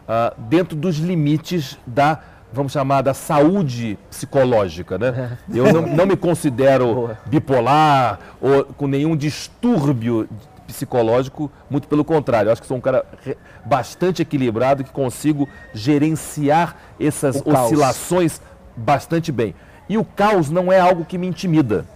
ah, dentro dos limites da, vamos chamar, da saúde psicológica. Né? <laughs> Eu não, não me considero Boa. bipolar ou com nenhum distúrbio psicológico, muito pelo contrário. Eu acho que sou um cara bastante equilibrado que consigo gerenciar essas O caos. oscilações bastante bem. E o caos não é algo que me intimida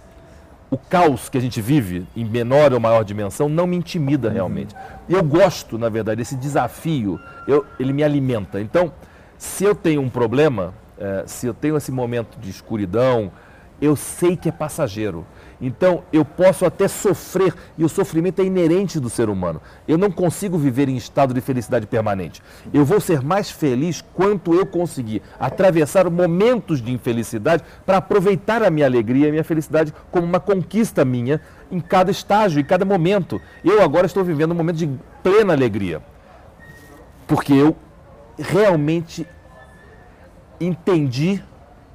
o caos que a gente vive, em menor ou maior dimensão, não me intimida realmente. E eu gosto, na verdade, desse desafio, eu- ele me alimenta. Então, se eu tenho um problema, eh, se eu tenho esse momento de escuridão, eu sei que é passageiro. Então, eu posso até sofrer, e o sofrimento é inerente do ser humano. Eu não consigo viver em estado de felicidade permanente. Eu vou ser mais feliz quanto eu conseguir atravessar momentos de infelicidade para aproveitar a minha alegria e a minha felicidade como uma conquista minha em cada estágio, em cada momento. Eu agora estou vivendo um momento de plena alegria. Porque eu realmente entendi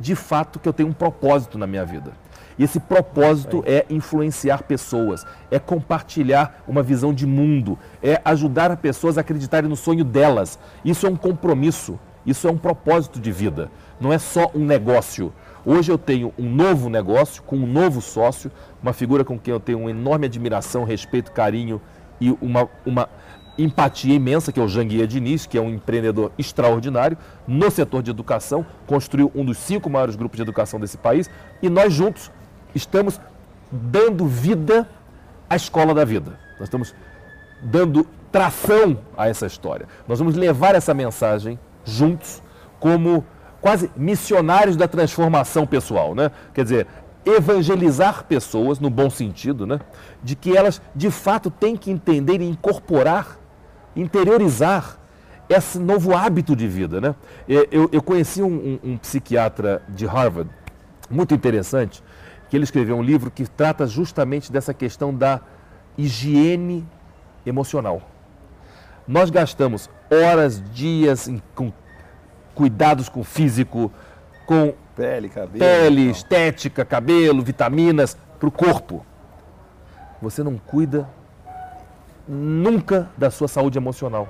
de fato que eu tenho um propósito na minha vida. E esse propósito é influenciar pessoas, é compartilhar uma visão de mundo, é ajudar as pessoas a acreditarem no sonho delas. Isso é um compromisso, isso é um propósito de vida, não é só um negócio. Hoje eu tenho um novo negócio com um novo sócio, uma figura com quem eu tenho uma enorme admiração, respeito, carinho e uma, uma empatia imensa, que é o Janguia Diniz, que é um empreendedor extraordinário no setor de educação, construiu um dos cinco maiores grupos de educação desse país, e nós juntos estamos dando vida à escola da vida. Nós estamos dando tração a essa história. Nós vamos levar essa mensagem juntos como quase missionários da transformação pessoal, né? Quer dizer, evangelizar pessoas no bom sentido, né? De que elas de fato têm que entender e incorporar, interiorizar esse novo hábito de vida, né? Eu, eu conheci um, um- um psiquiatra de Harvard muito interessante que ele escreveu um livro que trata justamente dessa questão da higiene emocional. Nós gastamos horas, dias em- com cuidados com o físico, com Pele, cabelo... pele, tal. estética, cabelo, vitaminas para o corpo. Você não cuida nunca da sua saúde emocional.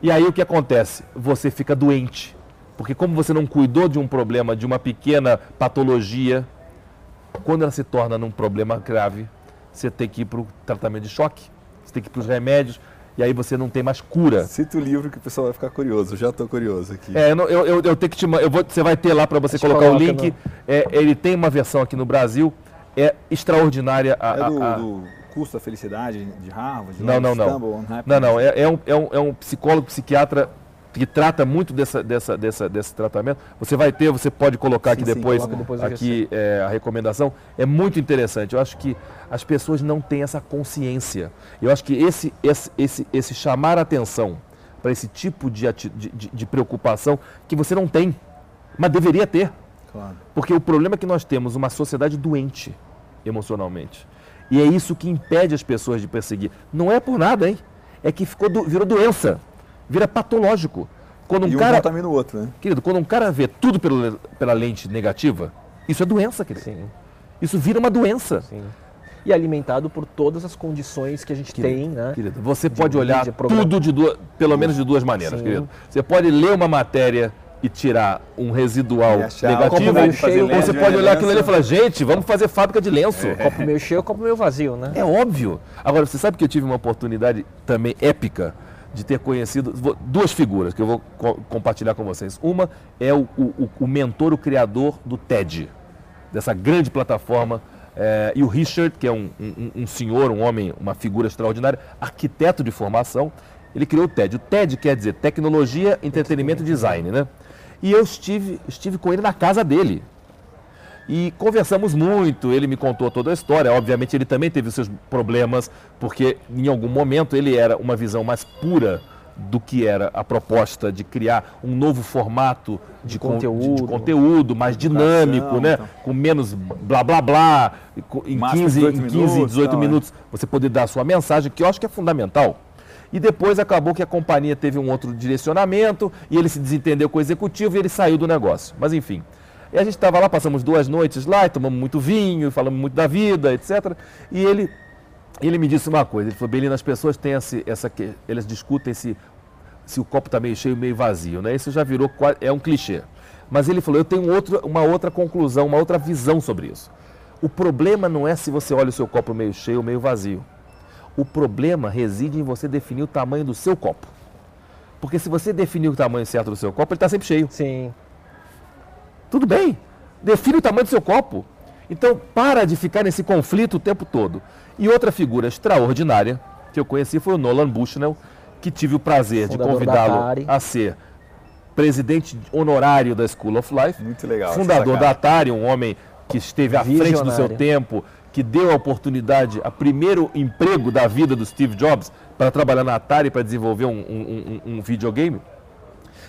E aí o que acontece? Você fica doente. Porque como você não cuidou de um problema, de uma pequena patologia, quando ela se torna num problema grave, você tem que ir para o tratamento de choque, você tem que ir para os remédios, e aí você não tem mais cura. Cita o livro que o pessoal vai ficar curioso. Eu já estou curioso aqui. É, eu, não- eu, eu, eu tenho que te eu vou, Você vai ter lá para você colocar o link. É, ele tem uma versão aqui no Brasil. É extraordinária. A, É do, a- a- do curso da felicidade de Harvard? Não, lá, não, não. Stumble on Happiness? Não, não. É, é um, é, um, é um psicólogo, psiquiatra que trata muito dessa, dessa, dessa, desse tratamento. Você vai ter, você pode colocar Sim, aqui sim, depois, depois a aqui é, a recomendação. É muito interessante. Eu acho que as pessoas não têm essa consciência. Eu acho que esse, esse, esse, esse chamar a atenção para esse tipo de, de- de preocupação que você não tem, mas deveria ter. Claro. Porque o problema é que nós temos uma sociedade doente emocionalmente. E é isso que impede as pessoas de perseguir. Não é por nada, hein? É que ficou do- virou doença. Vira patológico. Quando um e um cara. contamina o outro, né? Querido, quando um cara vê tudo pelo- pela lente negativa, isso é doença, querido. Sim, Isso vira uma doença. sim. E alimentado por todas as condições que a gente Querido, tem, né? Querido, você De pode olhar programa- tudo de duas, pelo menos de duas maneiras, Sim. querido. Você pode ler uma matéria e tirar um residual negativo, meio ou cheio, você pode olhar aquilo ali e falar, gente, vamos fazer fábrica de lenço. Copo meio cheio, copo meio vazio, né? É óbvio. Agora, você sabe que eu tive uma oportunidade também épica de ter conhecido duas figuras que eu vou co- compartilhar com vocês. Uma é o, o- o- mentor, o criador do TED, dessa grande plataforma. eh, e o Richard, que é um, um- um senhor, um homem, uma figura extraordinária, arquiteto de formação, ele criou o TED. O TED quer dizer Tecnologia, Entretenimento e Design, né? E eu estive, estive com ele na casa dele. E conversamos muito, ele me contou toda a história. Obviamente, ele também teve os seus problemas, porque em algum momento ele era uma visão mais pura do que era a proposta de criar um novo formato de, con- de- de conteúdo. conteúdo, mais dinâmico, né? então. com menos blá blá blá, em Máximo 15, 18 em 15 minutos, 18 não, é. minutos você poder dar a sua mensagem, que eu acho que é fundamental. E depois acabou que a companhia teve um outro direcionamento e ele se desentendeu com o executivo e ele saiu do negócio. Mas enfim. E a gente estava lá, passamos duas noites lá, e tomamos muito vinho, falamos muito da vida, etc. E ele, ele me disse uma coisa, ele falou, Belina, as pessoas têm essa, que- elas discutem se, se o copo está meio cheio, meio vazio, né? Isso já virou, é um clichê. Mas ele falou, eu tenho outro, uma outra conclusão, uma outra visão sobre isso. O problema não é se você olha o seu copo meio cheio ou meio vazio. O problema reside em você definir o tamanho do seu copo. Porque se você definir o tamanho certo do seu copo, ele está sempre cheio. Sim. Tudo bem. Define o tamanho do seu copo. Então, para de ficar nesse conflito o tempo todo. E outra figura extraordinária que eu conheci foi o Nolan Bushnell, que tive o prazer de Fundador da convidá-lo a ser presidente honorário da School of Life, Muito legal. fundador da. Atari, um homem que esteve à frente do seu Visionário. tempo, que deu a oportunidade, a primeiro emprego da vida do Steve Jobs para trabalhar na Atari para desenvolver um, um- um- um videogame.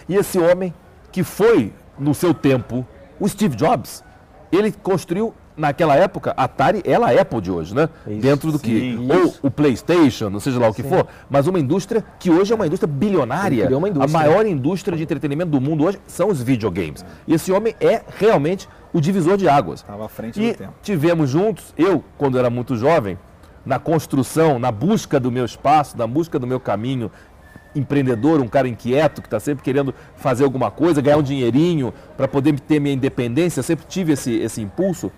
E esse homem, que foi, no seu tempo, o Steve Jobs, ele construiu, naquela época, a Atari ela é a Apple de hoje, né? Isso. Dentro do que. Sim, Ou o PlayStation, não seja lá o que for, mas uma indústria que hoje é uma indústria bilionária. Uma indústria. A maior indústria de entretenimento do mundo hoje são os videogames. E esse homem é realmente o divisor de águas. Estava à frente E do tempo. tivemos juntos, eu, quando era muito jovem, na construção, na busca do meu espaço, na busca do meu caminho, empreendedor, um cara inquieto, que está sempre querendo fazer alguma coisa, ganhar um dinheirinho para poder ter minha independência, eu sempre tive esse, esse impulso.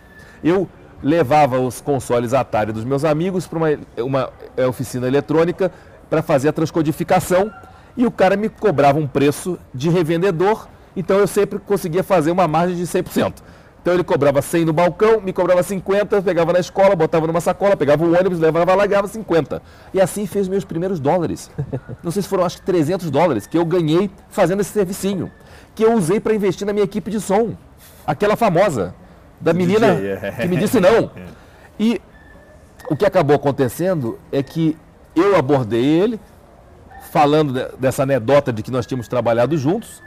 Eu levava os consoles Atari dos meus amigos para uma, uma eh, oficina eletrônica para fazer a transcodificação e o cara me cobrava um preço de revendedor, então eu sempre conseguia fazer uma margem de 100%. Então ele cobrava 100 no balcão, me cobrava 50, eu pegava na escola, botava numa sacola, pegava um ônibus, levava lá e ganhava 50. E assim fez meus primeiros dólares. <laughs> Não sei se foram, acho que 300 dólares, que eu ganhei fazendo esse servicinho. Que eu usei para investir na minha equipe de som. Aquela famosa, da menina é. que me disse não. <laughs> E o que acabou acontecendo é que eu abordei ele, falando de- dessa anedota de que nós tínhamos trabalhado juntos,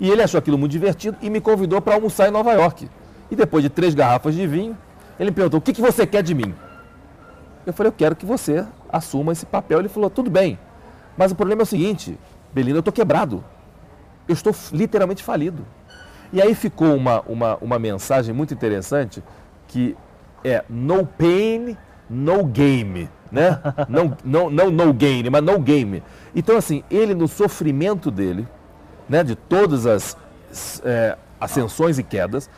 e ele achou aquilo muito divertido e me convidou para almoçar em Nova York. E depois de três garrafas de vinho, ele me perguntou: o que, que você quer de mim? Eu falei: eu quero que você assuma esse papel. Ele falou: tudo bem, mas o problema é o seguinte, Belina, eu estou quebrado. Eu estou literalmente falido. E aí ficou uma, uma, uma mensagem muito interessante que é no pain, no game. Né? <laughs> Não, não, não no gain, mas no game. Então, assim, ele no sofrimento dele, né, de todas as é, ascensões e quedas,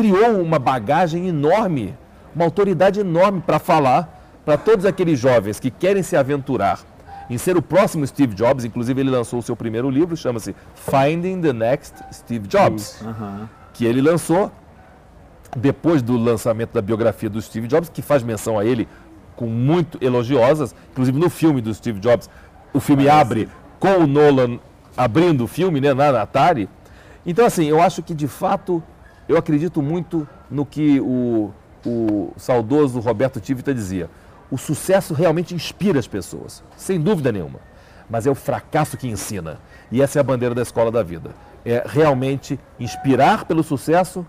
criou uma bagagem enorme, uma autoridade enorme para falar para todos aqueles jovens que querem se aventurar em ser o próximo Steve Jobs. Inclusive, ele lançou o seu primeiro livro, chama-se Finding the Next Steve Jobs, que ele lançou depois do lançamento da biografia do Steve Jobs, que faz menção a ele com muito elogiosas, inclusive no filme do Steve Jobs, o filme abre com o Nolan abrindo o filme, né, na Atari. Então, assim, eu acho que de fato, eu acredito muito no que o, o saudoso Roberto Tivita dizia. O sucesso realmente inspira as pessoas, sem dúvida nenhuma. Mas é o fracasso que ensina. E essa é a bandeira da escola da vida. É realmente inspirar pelo sucesso,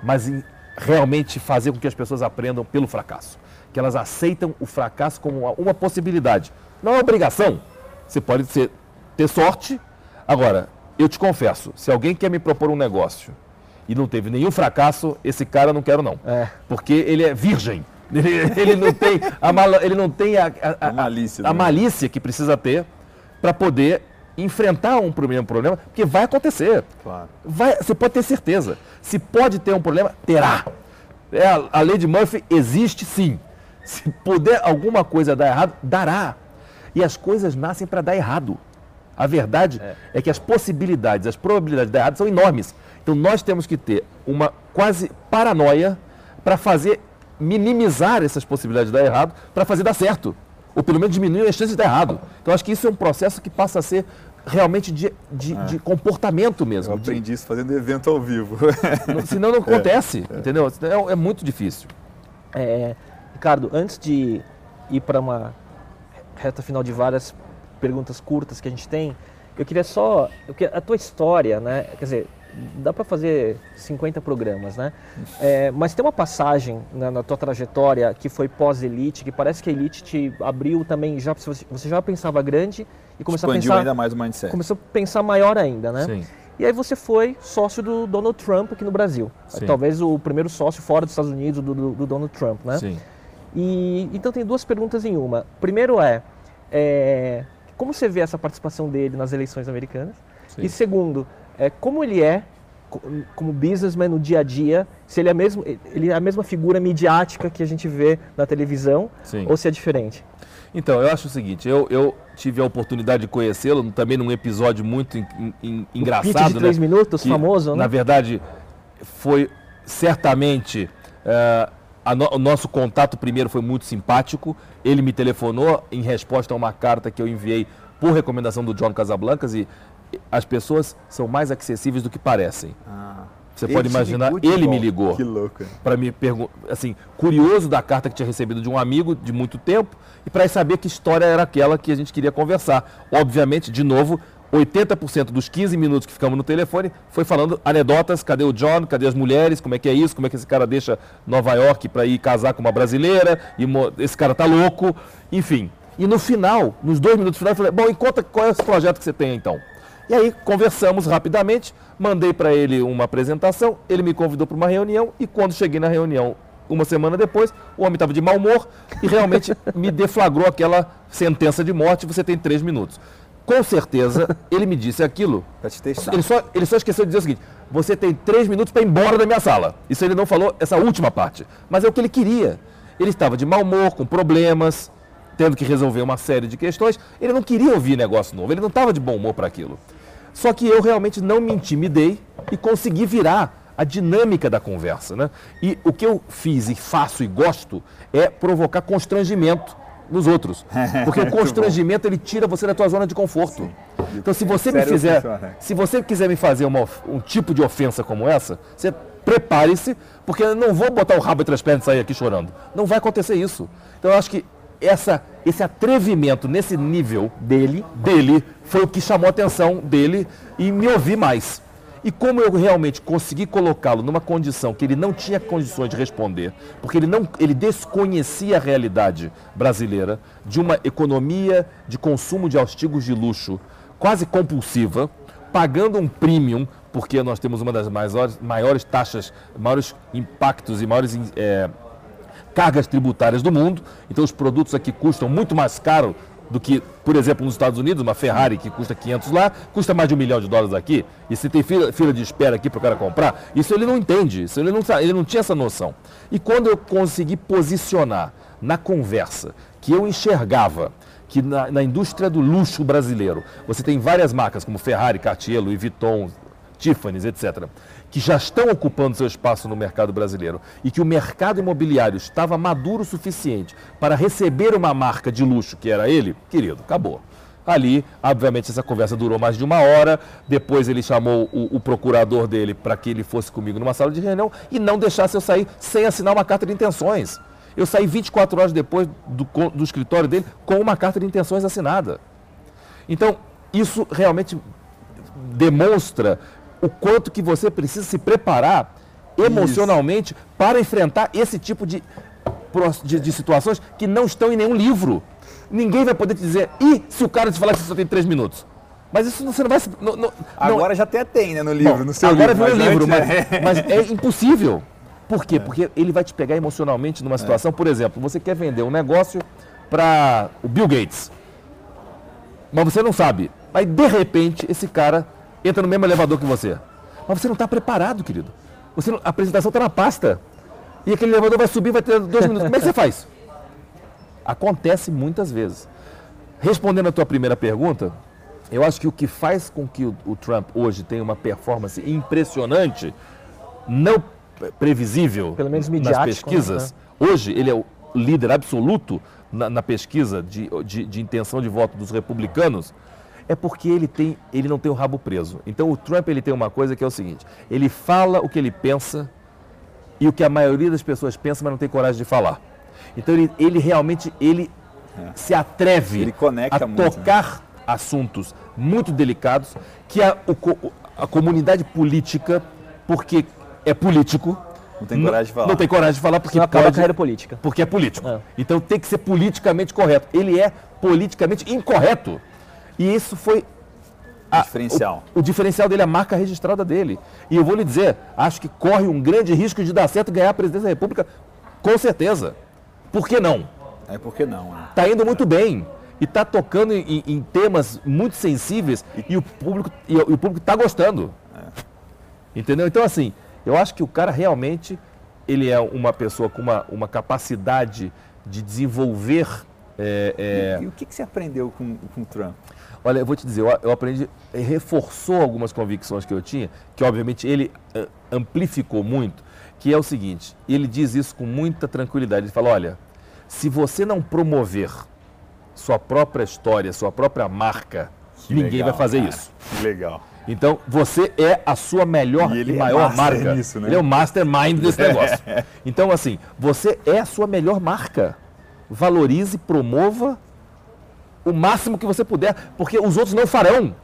mas realmente fazer com que as pessoas aprendam pelo fracasso. Que elas aceitam o fracasso como uma, uma possibilidade. Não é uma obrigação. Você pode ser, ter sorte. Agora, eu te confesso, se alguém quer me propor um negócio e não teve nenhum fracasso, esse cara eu não quero não. É. Porque ele é virgem. <laughs> Ele, ele não tem a, mala- ele não tem a, a- a- A malícia, a né? malícia que precisa ter para poder enfrentar um problema, um problema porque vai acontecer. Claro. Vai, você pode ter certeza. Se pode ter um problema, terá. É, a, a lei de Murphy existe sim. Se puder alguma coisa dar errado, dará. E as coisas nascem para dar errado. A verdade é. é. que as possibilidades, as probabilidades de dar errado são enormes. Então nós temos que ter uma quase paranoia para fazer minimizar essas possibilidades de dar errado para fazer dar certo. Ou pelo menos diminuir as chances de dar errado. Então acho que isso é um processo que passa a ser realmente de, de, é. de comportamento mesmo. Eu aprendi de... isso fazendo evento ao vivo. <laughs> Senão não acontece, é. entendeu? É, é, muito difícil. É, Ricardo, antes de ir para uma reta final de várias perguntas curtas que a gente tem, eu queria só. A tua história, né? Quer dizer, dá para fazer 50 programas, né? É, mas tem uma passagem na, na, tua trajetória que foi pós-elite, que parece que a elite te abriu também, já, você já pensava grande e começou Expandiu a pensar... ainda mais o mindset. Começou a pensar maior ainda, né? Sim. E aí você foi sócio do Donald Trump aqui no Brasil. Sim. Talvez o primeiro sócio fora dos Estados Unidos do, do, do Donald Trump, né? Sim. E, então tem duas perguntas em uma. Primeiro é, é como você vê essa participação dele nas eleições americanas? Sim. E segundo, é, como ele é como businessman no dia a dia, se ele é, mesmo, ele é a mesma figura midiática que a gente vê na televisão Sim. ou se é diferente? Então, eu acho o seguinte, eu, eu tive a oportunidade de conhecê-lo também num episódio muito in, in, engraçado. O de três né? minutos, que, famoso, né? Na verdade, foi certamente... Uh, no, o nosso contato primeiro foi muito simpático. Ele me telefonou em resposta a uma carta que eu enviei por recomendação do John Casablancas e as pessoas são mais acessíveis do que parecem. Ah. Você pode imaginar, ele me ligou. Que louco. Para me perguntar, assim, curioso da carta que tinha recebido de um amigo de muito tempo e para saber que história era aquela que a gente queria conversar. Obviamente, de novo, 80% dos 15 minutos que ficamos no telefone foi falando anedotas, cadê o John, cadê as mulheres, como é que é isso, como é que esse cara deixa Nova York para ir casar com uma brasileira, e esse cara tá louco, enfim. E no final, nos dois minutos finais, eu falei, bom, e conta qual é esse projeto que você tem então. E aí conversamos rapidamente, mandei para ele uma apresentação, ele me convidou para uma reunião e quando cheguei na reunião, uma semana depois, o homem estava de mau humor e realmente <laughs> me deflagrou aquela sentença de morte, você tem três minutos. Com certeza, ele me disse aquilo. Para te testar. Ele só, ele só esqueceu de dizer o seguinte: você tem três minutos para ir embora da minha sala. Isso ele não falou, essa última parte. Mas é o que ele queria. Ele estava de mau humor, com problemas, tendo que resolver uma série de questões. Ele não queria ouvir negócio novo, ele não estava de bom humor para aquilo. Só que eu realmente não me intimidei e consegui virar a dinâmica da conversa. Né? E o que eu fiz e faço e gosto é provocar constrangimento nos outros. Porque <laughs> o constrangimento ele tira você da tua zona de conforto. Sim. Então se você Sério, me fizer, se você quiser me fazer uma, um tipo de ofensa como essa, você prepare-se, porque eu não vou botar o rabo entre as pernas e sair aqui chorando. Não vai acontecer isso. Então eu acho que essa, esse atrevimento nesse nível dele, dele, foi o que chamou a atenção dele e me ouvir mais. E como eu realmente consegui colocá-lo numa condição que ele não tinha condições de responder, porque ele, não, ele desconhecia a realidade brasileira de uma economia de consumo de artigos de luxo quase compulsiva, pagando um premium, porque nós temos uma das maiores, maiores taxas, maiores impactos e maiores é, cargas tributárias do mundo. Então os produtos aqui custam muito mais caro do que, por exemplo, nos Estados Unidos, uma Ferrari que custa 500 lá, custa mais de um milhão de dólares aqui. E se tem fila, fila de espera aqui para o cara comprar, isso ele não entende, isso ele não, ele não tinha essa noção. E quando eu consegui posicionar na conversa que eu enxergava que na, na indústria do luxo brasileiro, você tem várias marcas como Ferrari, Cartier, Louis Vuitton, Tiffany's, etc., que já estão ocupando seu espaço no mercado brasileiro e que o mercado imobiliário estava maduro o suficiente para receber uma marca de luxo que era ele, querido, acabou. Ali, obviamente, essa conversa durou mais de uma hora. Depois ele chamou o, o procurador dele para que ele fosse comigo numa sala de reunião e não deixasse eu sair sem assinar uma carta de intenções. Eu saí 24 horas depois do, do escritório dele com uma carta de intenções assinada. Então, isso realmente demonstra o quanto que você precisa se preparar emocionalmente Isso. para enfrentar esse tipo de, de, de, situações que não estão em nenhum livro. Ninguém vai poder te dizer, e se o cara te falar que você só tem três minutos? Mas isso você não vai. Não, não, agora já até tem, né, no livro, Bom, no seu agora livro. Agora o livro, mas, é. <laughs> mas é impossível. Por quê? É. Porque ele vai te pegar emocionalmente numa situação, é. por exemplo, você quer vender um negócio para o Bill Gates. Mas você não sabe Aí, de repente, esse cara entra no mesmo elevador que você. Mas você não está preparado, querido. Você não- a apresentação está na pasta. E aquele elevador vai subir, vai ter dois minutos. Como é que você faz? Acontece muitas vezes. Respondendo a tua primeira pergunta, eu acho que o que faz com que o, o Trump hoje tenha uma performance impressionante, não pre- previsível Pelo menos nas midiático, pesquisas, né? hoje ele é o líder absoluto na, na pesquisa de, de, de intenção de voto dos republicanos, é porque ele, tem, ele não tem o rabo preso. Então o Trump ele tem uma coisa que é o seguinte, ele fala o que ele pensa e o que a maioria das pessoas pensa, mas não tem coragem de falar. Então ele, ele realmente ele se atreve Ele conecta a muito, né? tocar assuntos muito delicados que a, o a comunidade política, porque é político, Não tem coragem de falar. Não tem coragem de falar porque Senão acaba a pode, carreira política. porque é político. É. Então tem que ser politicamente correto. Ele é politicamente incorreto. E isso foi a- Diferencial. O, o diferencial dele, a marca registrada dele. E eu vou lhe dizer, acho que corre um grande risco de dar certo e ganhar a presidência da República, com certeza. Por que não? É porque não, né? Está indo muito bem. E está tocando em, em temas muito sensíveis e o público e o, público está gostando. Entendeu? Então, assim, eu acho que o cara realmente ele é uma pessoa com uma, uma capacidade de desenvolver. é, é, E, e o que, que você aprendeu com, com o Trump? Olha, eu vou te dizer, eu, eu aprendi, eh, reforçou algumas convicções que eu tinha, que obviamente ele eh, amplificou muito, que é o seguinte, ele diz isso com muita tranquilidade, ele fala, olha, se você não promover sua própria história, sua própria marca, Que ninguém legal, vai fazer cara. isso. Que legal. Então, você é a sua melhor E e, é maior master marca. nisso, né? Ele é o mastermind desse <laughs> negócio. Então, assim, você é a sua melhor marca. Valorize, promova o máximo que você puder, porque os outros não farão.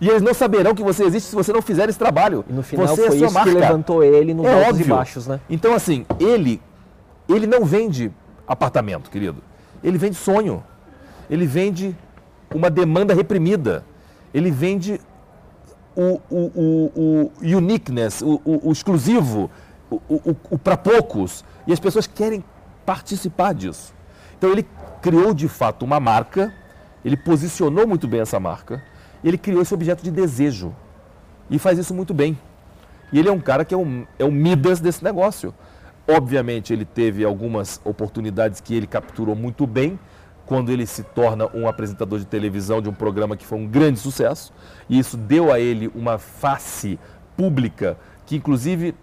E eles não saberão que você existe se você não fizer esse trabalho. E no final você é foi sua isso marca. que levantou ele nos É altos óbvio. e baixos, né? Então, assim, ele, ele não vende apartamento, querido. Ele vende sonho. Ele vende uma demanda reprimida. Ele vende o, o, o, o uniqueness, o, o, o exclusivo, o, o para poucos. E as pessoas querem participar disso. Então ele criou de fato uma marca, ele posicionou muito bem essa marca, ele criou esse objeto de desejo. E faz isso muito bem. E ele é um cara que é um, é um Midas desse negócio. Obviamente, ele teve algumas oportunidades que ele capturou muito bem, quando ele se torna um apresentador de televisão de um programa que foi um grande sucesso. E isso deu a ele uma face pública que, inclusive,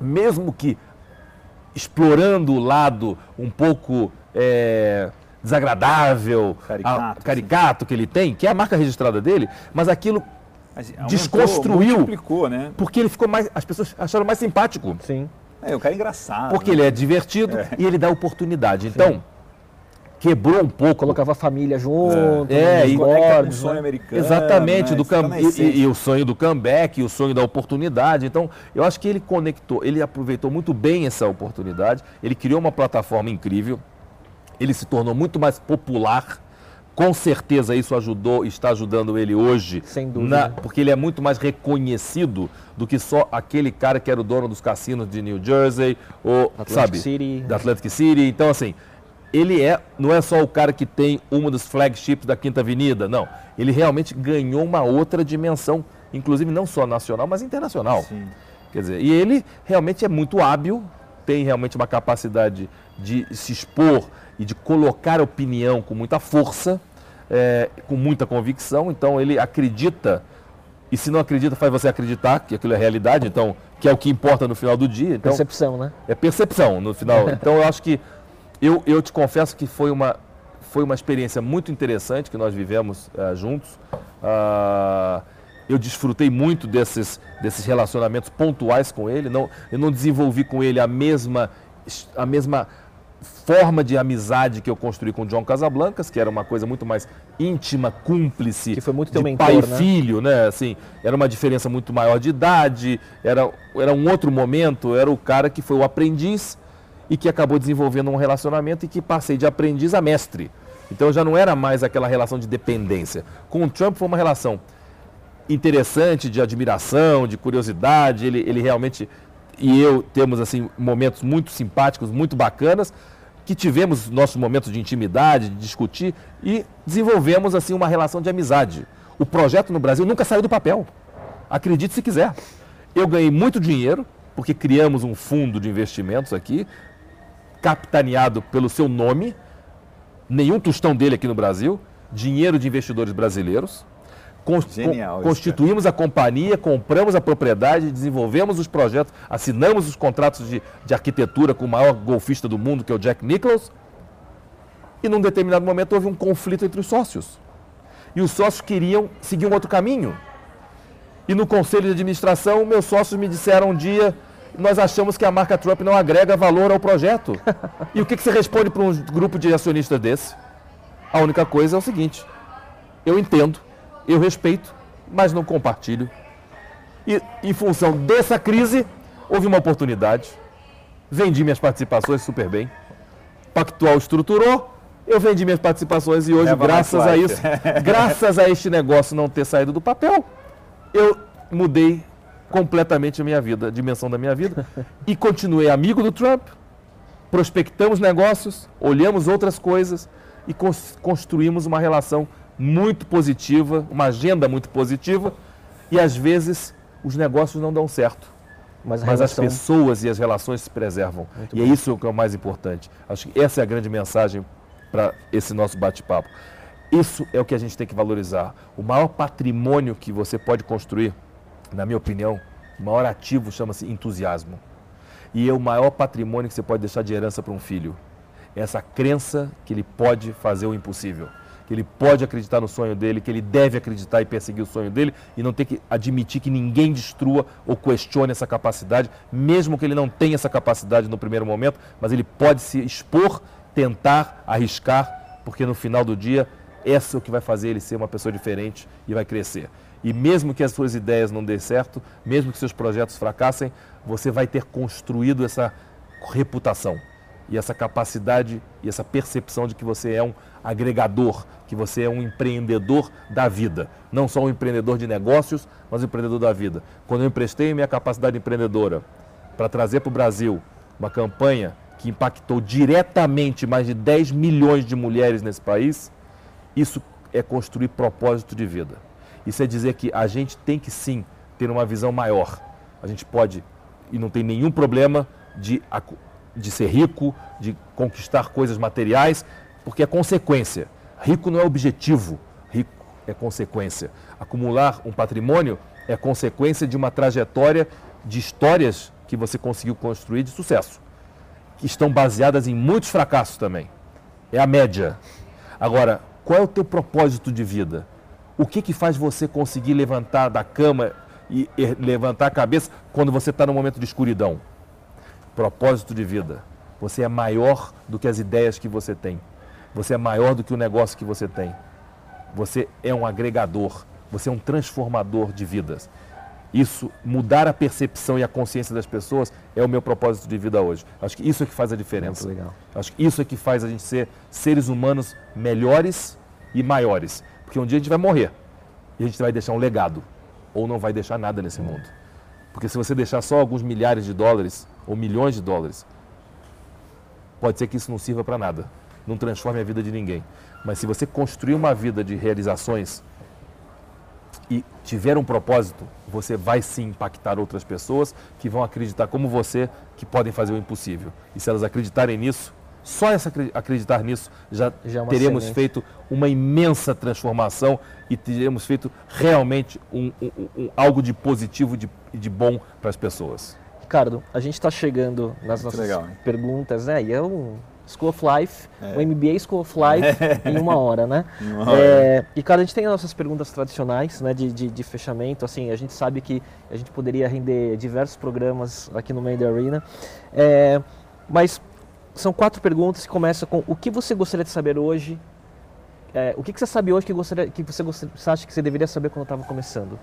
mesmo que explorando o lado um pouco é, desagradável, Caricato, a- caricato que ele tem, que é a marca registrada dele, mas aquilo Mas aumentou, Desconstruiu. Né? porque ele ficou mais. As pessoas acharam mais simpático. Sim. É, o cara é engraçado. Porque né? ele é divertido e ele dá oportunidade. Então, quebrou um pouco. Colocava a família junto, É, nos e sonho né? americano. Exatamente, né? do cam- e, essência. e- e o sonho do comeback, e o sonho da oportunidade. Então, eu acho que ele conectou, ele aproveitou muito bem essa oportunidade, ele criou uma plataforma incrível, ele se tornou muito mais popular. Com certeza isso ajudou, está ajudando ele hoje. Sem dúvida. porque ele é muito mais reconhecido do que só aquele cara que era o dono dos cassinos de New Jersey, ou, Atlantic sabe, City. da Atlantic City. Então, assim, ele é, não é só o cara que tem uma dos flagships da Quinta Avenida, não. Ele realmente ganhou uma outra dimensão, inclusive não só nacional, mas internacional. Sim. Quer dizer, e ele realmente é muito hábil, tem realmente uma capacidade de se expor e de colocar opinião com muita força, é, com muita convicção. Então ele acredita, e se não acredita, faz você acreditar que aquilo é realidade, então, que é o que importa no final do dia. Então, Percepção, né? é percepção no final. <laughs> Então eu acho que eu, eu te confesso que foi uma foi uma experiência muito interessante que nós vivemos eh, juntos. Ah, eu desfrutei muito desses desses relacionamentos pontuais com ele. Não eu não desenvolvi com ele a mesma a mesma forma de amizade que eu construí com o John Casablancas, que era uma coisa muito mais íntima, cúmplice, Que foi muito teu mentor, pai e né? filho, né? Assim, era uma diferença muito maior de idade, era, era um outro momento, era o cara que foi o aprendiz e que acabou desenvolvendo um relacionamento e que passei de aprendiz a mestre. Então já não era mais aquela relação de dependência. Com o Trump foi uma relação interessante, de admiração, de curiosidade. Ele, ele realmente e eu temos assim momentos muito simpáticos, muito bacanas, que tivemos nossos momentos de intimidade, de discutir e desenvolvemos assim uma relação de amizade. O projeto no Brasil nunca saiu do papel. Acredite se quiser. Eu ganhei muito dinheiro, porque criamos um fundo de investimentos aqui, capitaneado pelo seu nome, nenhum tostão dele aqui no Brasil, dinheiro de investidores brasileiros. Genial, constituímos a companhia, compramos a propriedade, desenvolvemos os projetos, assinamos os contratos de, de arquitetura com o maior golfista do mundo, que é o Jack Nicklaus. E num determinado momento houve um conflito entre os sócios. E os sócios queriam seguir um outro caminho. E no conselho de administração, meus sócios me disseram um dia: nós achamos que a marca Trump não agrega valor ao projeto. e o que, que você responde para um grupo de acionistas desse? A única coisa é o seguinte: eu entendo eu respeito, mas não compartilho. E em função dessa crise, houve uma oportunidade. Vendi minhas participações super bem. Pactual estruturou, eu vendi minhas participações e hoje, Leva graças a isso, graças a este negócio não ter saído do papel, eu mudei completamente a minha vida, a dimensão da minha vida, e continuei amigo do Trump, prospectamos negócios, olhamos outras coisas e construímos uma relação muito positiva, uma agenda muito positiva, e às vezes os negócios não dão certo. Mas, mas relação... as pessoas e as relações se preservam. Muito e é bom. é isso que é o mais importante. Acho que essa é a grande mensagem para esse nosso bate-papo. Isso é o que a gente tem que valorizar. O maior patrimônio que você pode construir, na minha opinião, o maior ativo chama-se entusiasmo. E é o maior patrimônio que você pode deixar de herança para um filho. É essa crença que ele pode fazer o impossível que ele pode acreditar no sonho dele, que ele deve acreditar e perseguir o sonho dele e não ter que admitir que ninguém destrua ou questione essa capacidade, mesmo que ele não tenha essa capacidade no primeiro momento, mas ele pode se expor, tentar, arriscar, porque no final do dia, essa é o que vai fazer ele ser uma pessoa diferente e vai crescer. E mesmo que as suas ideias não dêem certo, mesmo que seus projetos fracassem, você vai ter construído essa reputação e essa capacidade e essa percepção de que você é um agregador, que você é um empreendedor da vida. Não só um empreendedor de negócios, mas um empreendedor da vida. Quando eu emprestei minha capacidade empreendedora para trazer para o Brasil uma campanha que impactou diretamente mais de 10 milhões de mulheres nesse país, isso é construir propósito de vida. Isso é dizer que a gente tem que sim ter uma visão maior. A gente pode, e não tem nenhum problema, de de ser rico, de conquistar coisas materiais, porque é consequência. Rico não é objetivo, rico é consequência. Acumular um patrimônio é consequência de uma trajetória de histórias que você conseguiu construir de sucesso, que estão baseadas em muitos fracassos também. É a média. Agora, qual é o teu propósito de vida? O que, que faz você conseguir levantar da cama e levantar a cabeça quando você está no momento de escuridão? propósito de vida. Você é maior do que as ideias que você tem. Você é maior do que o negócio que você tem. Você é um agregador. Você é um transformador de vidas. Isso, mudar a percepção e a consciência das pessoas é o meu propósito de vida hoje. Acho que isso é que faz a diferença. Muito legal. Acho que isso é que faz a gente ser seres humanos melhores e maiores. Porque um dia a gente vai morrer e a gente vai deixar um legado. Ou não vai deixar nada nesse mundo. Porque se você deixar só alguns milhares de dólares ou milhões de dólares, pode ser que isso não sirva para nada, não transforme a vida de ninguém. Mas se você construir uma vida de realizações e tiver um propósito, você vai sim impactar outras pessoas que vão acreditar como você que podem fazer o impossível. E se elas acreditarem nisso, só essa, acreditar nisso já, já é teremos semente. feito uma imensa transformação e teremos feito realmente um, um, um, algo de positivo e de, de bom para as pessoas. Ricardo, a gente está chegando nas nossas legal, perguntas, né? E é um School of Life, é. um MBA School of Life <laughs> em uma hora, né? Uma hora. É, Ricardo, a gente tem as nossas perguntas tradicionais, né, de, de, de, fechamento. Assim, a gente sabe que a gente poderia render diversos programas aqui no meio da Arena, é, mas são quatro perguntas que começam com o que você gostaria de saber hoje, é, o que, que, você sabe hoje que, gostaria, que você, gostaria, você acha que você deveria saber quando estava começando?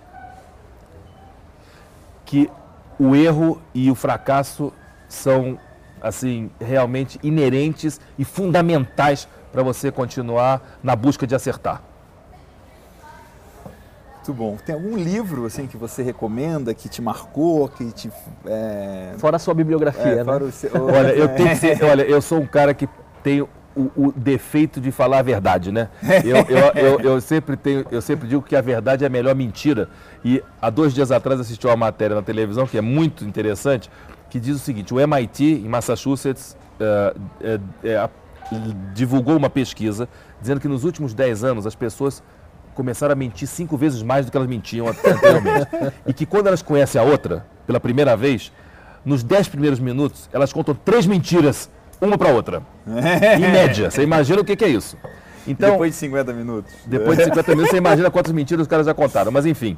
Que o erro e o fracasso são assim realmente inerentes e fundamentais para você continuar na busca de acertar. Muito bom. Tem algum livro assim que você recomenda, que te marcou, que te. É... Fora a sua bibliografia, é, né? Seu... <laughs> olha, eu tenho <laughs> ser, olha, eu sou um cara que tenho o, o, defeito de falar a verdade, né? Eu, eu, eu, eu, sempre tenho, eu sempre digo que a verdade é a melhor mentira. E há dois dias atrás assisti uma matéria na televisão que é muito interessante, que diz o seguinte: o MIT em Massachusetts uh, divulgou uma pesquisa dizendo que nos últimos 10 anos as pessoas começaram a mentir cinco vezes mais do que elas mentiam anteriormente. e que quando elas conhecem a outra pela primeira vez, nos 10 primeiros minutos elas contam três mentiras uma para outra. <laughs> em média. Você imagina o que, que é isso? Então, depois de 50 minutos. Depois de 50 minutos, você imagina quantas mentiras os caras já contaram. Mas enfim,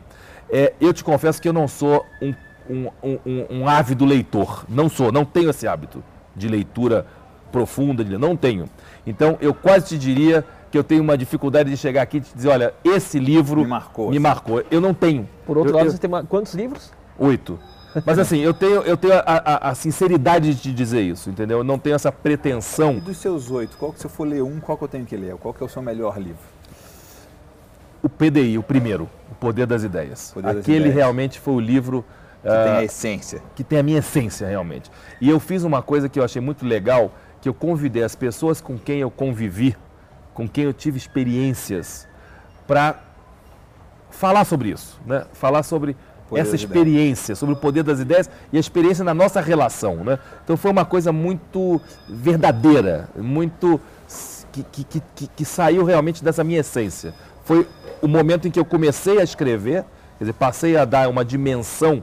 é, eu te confesso que eu não sou um, um, um, um, ávido leitor. Não sou, não tenho esse hábito de leitura profunda, não tenho. Então eu quase te diria que eu tenho uma dificuldade de chegar aqui e te dizer, olha, esse livro me marcou. Me assim. marcou. Eu não tenho. Por outro eu, lado, eu... você tem uma... quantos livros? Oito. Mas assim, eu tenho, eu tenho a, a, a, sinceridade de te dizer isso, entendeu? Eu não tenho essa pretensão. E dos seus oito, qual que se eu for ler um, qual que eu tenho que ler? Qual que é o seu melhor livro? O PDI, o primeiro, O Poder das Ideias. Poder das Aquele ideias. realmente foi o livro que uh, tem a ah, essência. Que tem a minha essência, realmente. E eu fiz uma coisa que eu achei muito legal, que eu convidei as pessoas com quem eu convivi, com quem eu tive experiências, para falar sobre isso, né? Falar sobre essa experiência, sobre o poder das ideias e a experiência na nossa relação. Né? Então foi uma coisa muito verdadeira, muito que, que, que, que saiu realmente dessa minha essência. Foi o momento em que eu comecei a escrever, quer dizer, passei a dar uma dimensão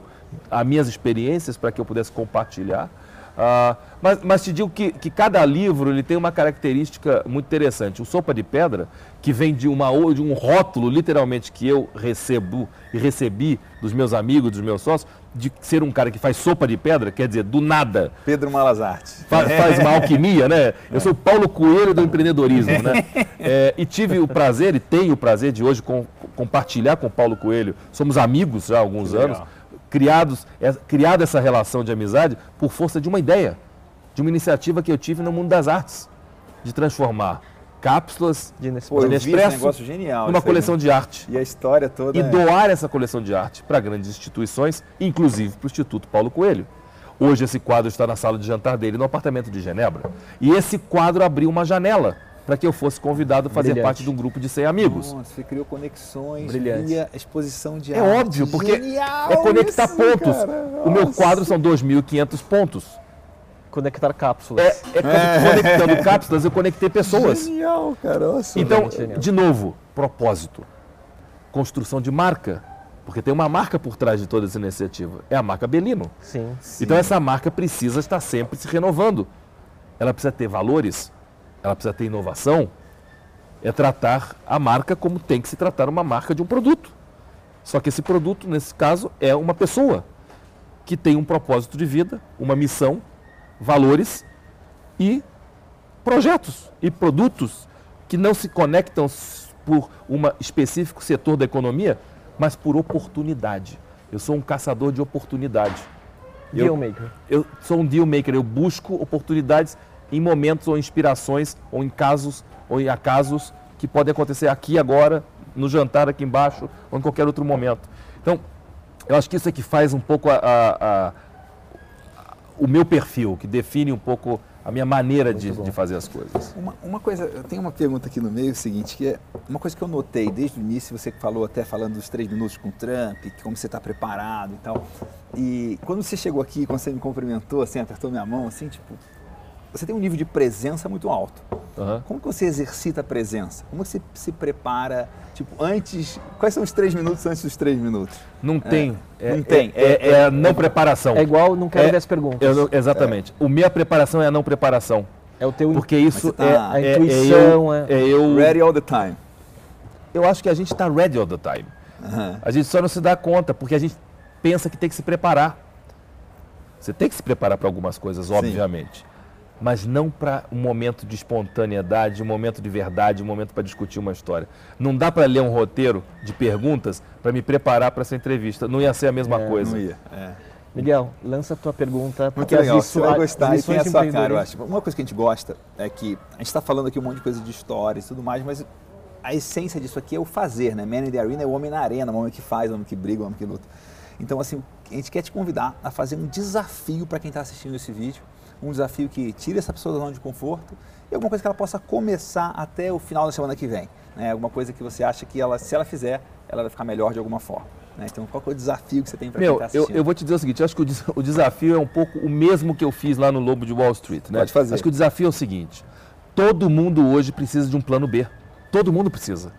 às minhas experiências para que eu pudesse compartilhar. Uh, mas, mas, te digo que, que, cada livro ele tem uma característica muito interessante. O Sopa de Pedra, que vem de, uma, de um rótulo, literalmente, que eu recebo e recebi dos meus amigos, dos meus sócios, de ser um cara que faz sopa de pedra, quer dizer, do nada. Pedro Malazarte. Faz, faz uma alquimia, né? Eu sou o Paulo Coelho do empreendedorismo, né? <laughs> É, e tive o prazer, e tenho o prazer de hoje com, compartilhar com o Paulo Coelho. Somos amigos já há alguns anos criados, é, criada essa relação de amizade por força de uma ideia, de uma iniciativa que eu tive no mundo das artes, de transformar cápsulas de Nespresso, Pô, esse negócio genial, numa coleção aí, né? de arte. E a história toda. E é... doar essa coleção de arte para grandes instituições, inclusive para o Instituto Paulo Coelho. Hoje esse quadro está na sala de jantar dele no apartamento de Genebra. E esse quadro abriu uma janela para que eu fosse convidado a fazer Brilhante. parte de um grupo de 100 amigos. Nossa, você criou conexões Brilhante. via exposição de é arte. É óbvio, porque Genial é conectar isso, pontos. O meu quadro são 2.500 pontos. Conectar cápsulas. É, é, é. conectando cápsulas, eu conectei pessoas. Genial, cara. Nossa, então, de novo, propósito. Construção de marca. Porque tem uma marca por trás de toda essa iniciativa. É a marca Belino. Sim. sim. Então essa marca precisa estar sempre se renovando. Ela precisa ter valores, ela precisa ter inovação, é tratar a marca como tem que se tratar uma marca de um produto. Só que esse produto, nesse caso, é uma pessoa que tem um propósito de vida, uma missão, valores e projetos e produtos que não se conectam por um específico setor da economia, mas por oportunidade. Eu sou um caçador de oportunidade. Deal maker. Eu sou um deal maker, eu busco oportunidades em momentos ou inspirações ou em casos ou em acasos que podem acontecer aqui agora, no jantar aqui embaixo ou em qualquer outro momento. Então, eu acho que isso é que faz um pouco a, a, a, o meu perfil, que define um pouco a minha maneira de, de, fazer as coisas. Uma, uma, coisa, eu tenho uma pergunta aqui no meio, é o seguinte, que é uma coisa que eu notei desde o início, você falou até falando dos três minutos com o Trump, como você está preparado e tal. E quando você chegou aqui, quando você me cumprimentou, assim, apertou minha mão, assim, tipo, você tem um nível de presença muito alto. Uhum. Como que você exercita a presença? Como você se prepara, tipo, antes... Quais são os três minutos antes dos três minutos? Não tem. É, não tem. É, é, é, a não preparação. É igual, não quero ver as perguntas. Eu, exatamente. O minha preparação é a não preparação. É o teu... Porque isso tá, é... A intuição, é, é, eu... Ready all the time. Eu acho que a gente está ready all the time. Uhum. A gente só não se dá conta, porque a gente pensa que tem que se preparar. Você tem que se preparar para algumas coisas, obviamente. Sim mas não para um momento de espontaneidade, um momento de verdade, um momento para discutir uma história. Não dá para ler um roteiro de perguntas para me preparar para essa entrevista. Não ia ser a mesma é, coisa. Não ia. É. Miguel, lança a tua pergunta. Muito legal, você vai gostar e tem a sua cara, eu acho. Uma coisa que a gente gosta é que a gente está falando aqui um monte de coisa de histórias e tudo mais, mas a essência disso aqui é o fazer, né? Man in the Arena é o homem na arena, o homem que faz, o homem que briga, o homem que luta. Então, assim, a gente quer te convidar a fazer um desafio para quem está assistindo esse vídeo um desafio que tire essa pessoa da zona de conforto e alguma coisa que ela possa começar até o final da semana que vem. Né? Alguma coisa que você acha que ela, se ela fizer, ela vai ficar melhor de alguma forma. Né? Então, qual é o desafio que você tem para quem está eu, eu vou te dizer o seguinte, eu acho que o, o, desafio é um pouco o mesmo que eu fiz lá no Lobo de Wall Street. Né? Pode fazer. Acho que o desafio é o seguinte, todo mundo hoje precisa de um plano B. Todo mundo precisa.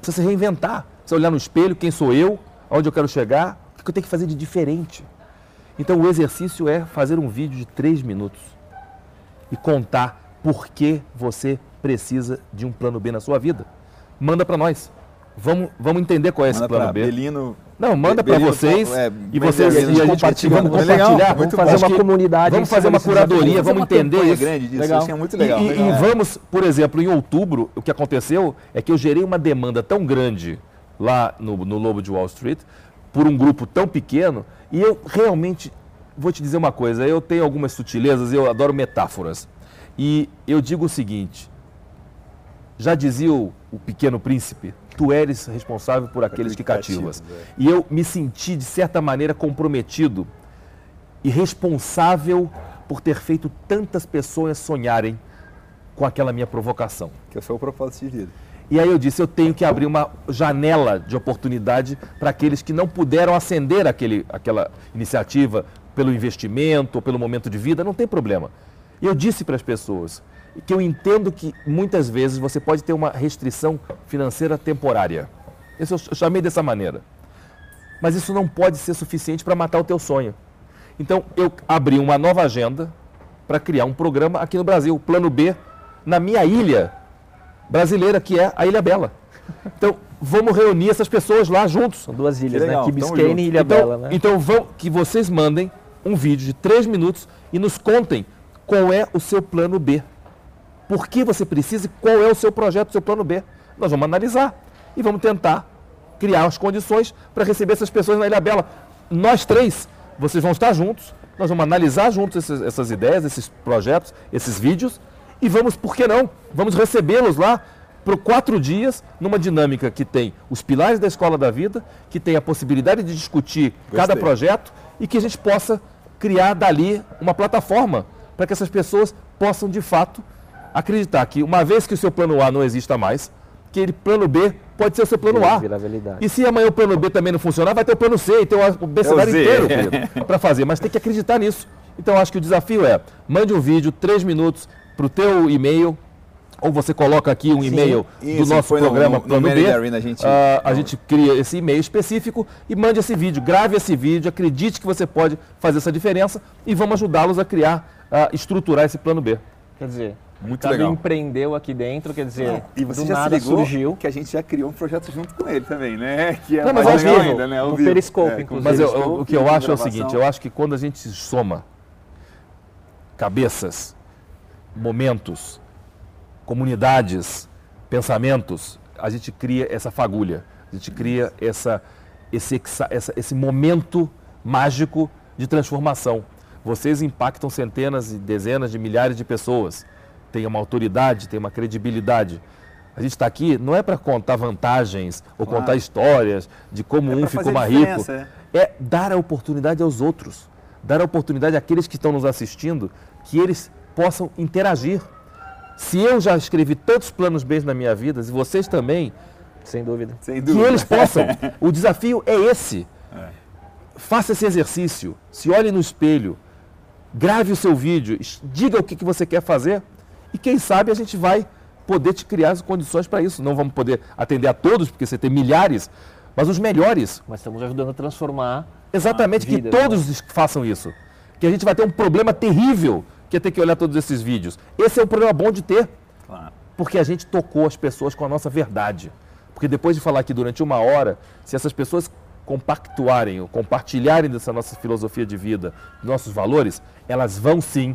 Precisa se reinventar. Precisa olhar no espelho, quem sou eu, aonde eu quero chegar, o que eu tenho que fazer de diferente. Então o exercício é fazer um vídeo de três minutos e contar por que você precisa de um plano B na sua vida. Manda para nós. Vamos, vamos entender qual é manda esse plano B. Belino, não, manda para vocês é, e vocês e a gente compartilha, vamos compartilhar, vamos fazer uma comunidade, vamos fazer uma curadoria, vamos entender isso. grande disso, legal. Isso é muito legal. E, legal. e vamos, por exemplo, em outubro, o que aconteceu é que eu gerei uma demanda tão grande lá no, no Lobo de Wall Street por um grupo tão pequeno e eu realmente vou te dizer uma coisa, eu tenho algumas sutilezas, eu adoro metáforas. E eu digo o seguinte: já dizia o, o pequeno príncipe, tu eres responsável por aqueles que cativas. é. E eu me senti, de certa maneira, comprometido e responsável por ter feito tantas pessoas sonharem com aquela minha provocação. Que foi o propósito de vida. E aí eu disse, eu tenho que abrir uma janela de oportunidade para aqueles que não puderam ascender aquele, aquela iniciativa pelo investimento pelo momento de vida, não tem problema. E eu disse para as pessoas que eu entendo que muitas vezes você pode ter uma restrição financeira temporária. Isso eu chamei dessa maneira. Mas isso não pode ser suficiente para matar o teu sonho. Então eu abri uma nova agenda para criar um programa aqui no Brasil, Plano B, na minha ilha brasileira, que é a Ilha Bela. Então, vamos reunir essas pessoas lá juntos. São duas ilhas, legal, né? Tamo Biscayne e Ilha então, Bela, né? então vão, que vocês mandem um vídeo de três minutos e nos contem qual é o seu plano B. Por que você precisa e qual é o seu projeto, o seu plano B. Nós vamos analisar e vamos tentar criar as condições para receber essas pessoas na Ilha Bela. Nós três, vocês vão estar juntos, nós vamos analisar juntos esses- essas ideias, esses projetos, esses vídeos e vamos, por que não? Vamos recebê-los lá por quatro dias numa dinâmica que tem os pilares da escola da vida, que tem a possibilidade de discutir cada Gostei. projeto e que a gente possa criar dali uma plataforma para que essas pessoas possam de fato acreditar que uma vez que o seu plano A não exista mais, que ele plano B pode ser o seu plano A. E se amanhã o plano B também não funcionar, vai ter o plano C e tem o abecedário Z. inteiro para fazer, mas tem que acreditar nisso. Então acho que o desafio é, mande um vídeo, três minutos, para o teu e-mail, ou você coloca aqui um e-mail do nosso foi no- programa no- no Plano Manage B. Arena a gente- Ah, a gente cria esse e-mail específico e mande esse vídeo, grave esse vídeo, acredite que você pode fazer essa diferença e vamos ajudá-los a criar, a estruturar esse plano B. Quer dizer, Muito Ricardo legal. empreendeu aqui dentro, quer dizer, E você do já nada se ligou surgiu. que a gente já criou um projeto junto com ele também, né? <laughs> Que é Não, mas mais legal vivo, ainda, né? Ao no vivo. Periscope, com inclusive. Mas eu- o que eu acho é o seguinte, eu acho que quando a gente soma cabeças, momentos, comunidades, pensamentos, a gente cria essa fagulha, a gente cria essa, esse, essa- esse momento mágico de transformação. Vocês impactam centenas e dezenas de milhares de pessoas, têm uma autoridade, têm uma credibilidade. A gente está aqui não é para contar vantagens ou Claro. contar histórias de como É um ficou mais rico diferença, é dar a oportunidade aos outros, dar a oportunidade àqueles que estão nos assistindo, que eles possam interagir. Se eu já escrevi tantos planos B na minha vida, e vocês também, Sem dúvida. Sem que dúvida. eles possam. <laughs> O desafio é esse. Faça esse exercício, se olhe no espelho, grave o seu vídeo, diga o que, que você quer fazer e quem sabe a gente vai poder te criar as condições para isso. Não vamos poder atender a todos, porque você tem milhares, mas os melhores Mas estamos ajudando a transformar. Exatamente, que vidas, né? todos es- façam isso. Que a gente vai ter um problema terrível, que ter que olhar todos esses vídeos. Esse é um problema bom de ter, Claro. porque a gente tocou as pessoas com a nossa verdade. Porque depois de falar aqui durante uma hora, se essas pessoas compactuarem ou compartilharem dessa nossa filosofia de vida, nossos valores, elas vão sim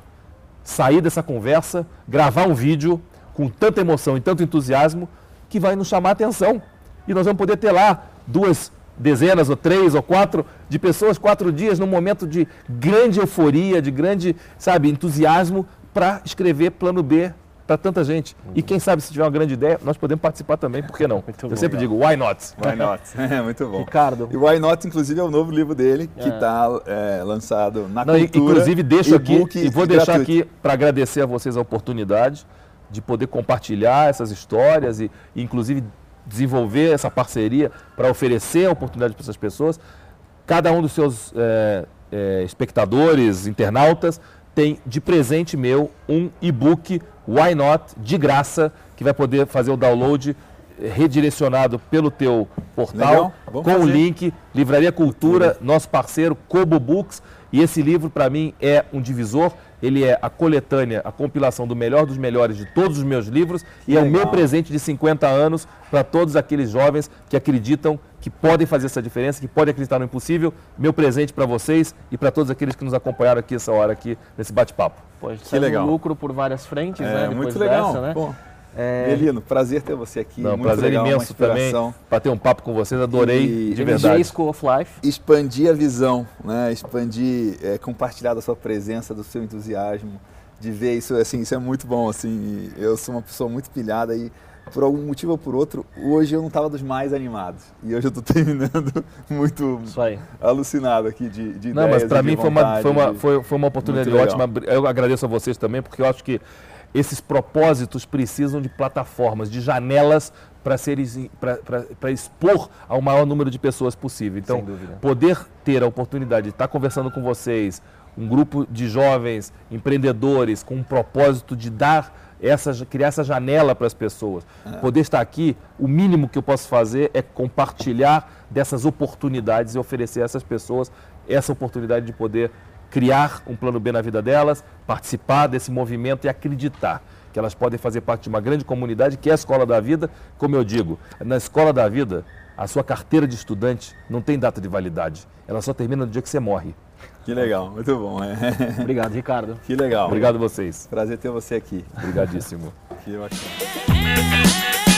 sair dessa conversa, gravar um vídeo com tanta emoção e tanto entusiasmo que vai nos chamar a atenção. E nós vamos poder ter lá duas dezenas ou três ou quatro de pessoas, quatro dias, num momento de grande euforia, de grande, sabe, entusiasmo para escrever plano B para tanta gente. E quem sabe, se tiver uma grande ideia, nós podemos participar também, por que não? <laughs> Muito Eu bom. sempre digo, why not? Why Not? <laughs> É muito bom. Ricardo, E Why Not, inclusive, é o novo livro dele, que É. está lançado na Não, cultura. inclusive, deixo aqui e vou deixar gratuito. aqui para agradecer a vocês a oportunidade de poder compartilhar essas histórias e, e, inclusive, desenvolver essa parceria para oferecer a oportunidade para essas pessoas. Cada um dos seus eh, eh, espectadores, internautas, tem de presente meu um e-book Why Not de graça que vai poder fazer o download eh, redirecionado pelo teu portal com o fazer. link Livraria Cultura, nosso parceiro Kobo Books. E esse livro para mim é um divisor. Ele é a coletânea, a compilação do melhor dos melhores de todos os meus livros e é o meu legal. presente de 50 anos para todos aqueles jovens que acreditam que podem fazer essa diferença, que podem acreditar no impossível. Meu presente para vocês e para todos aqueles que nos acompanharam aqui essa hora aqui nesse bate-papo. pode ser legal. um lucro por várias frentes, É, né? Depois muito legal. dessa, né? Pô, É, Belino, prazer ter você aqui. Não, muito prazer legal, imenso também inspiração. para ter um papo com vocês. Adorei E de MJ verdade. School of Life. expandir a visão, né? expandir, é, compartilhar da sua presença, do seu entusiasmo, de ver isso, assim, isso é muito bom, assim, e eu sou uma pessoa muito pilhada e por algum motivo ou por outro, hoje eu não estava dos mais animados e hoje eu estou <laughs> terminando muito Isso aí. alucinado aqui de, de Não, mas ideias para e de mim foi uma, vontade, foi, uma, de- foi, foi uma oportunidade ótima. Eu agradeço a vocês também, porque eu acho que esses propósitos precisam de plataformas, de janelas para expor ao maior número de pessoas possível. Então, poder ter a oportunidade de estar conversando com vocês, um grupo de jovens empreendedores com um propósito de dar essa, criar essa janela para as pessoas. Poder estar aqui, o mínimo que eu posso fazer é compartilhar dessas oportunidades e oferecer a essas pessoas essa oportunidade de poder criar um plano B na vida delas, participar desse movimento e acreditar que elas podem fazer parte de uma grande comunidade que é a Escola da Vida. Como eu digo, na Escola da Vida, a sua carteira de estudante não tem data de validade. Ela só termina no dia que você morre. Que legal, muito bom, é. Obrigado, Ricardo. que legal. Obrigado a vocês. Prazer ter você aqui. Obrigadíssimo. Que bacana.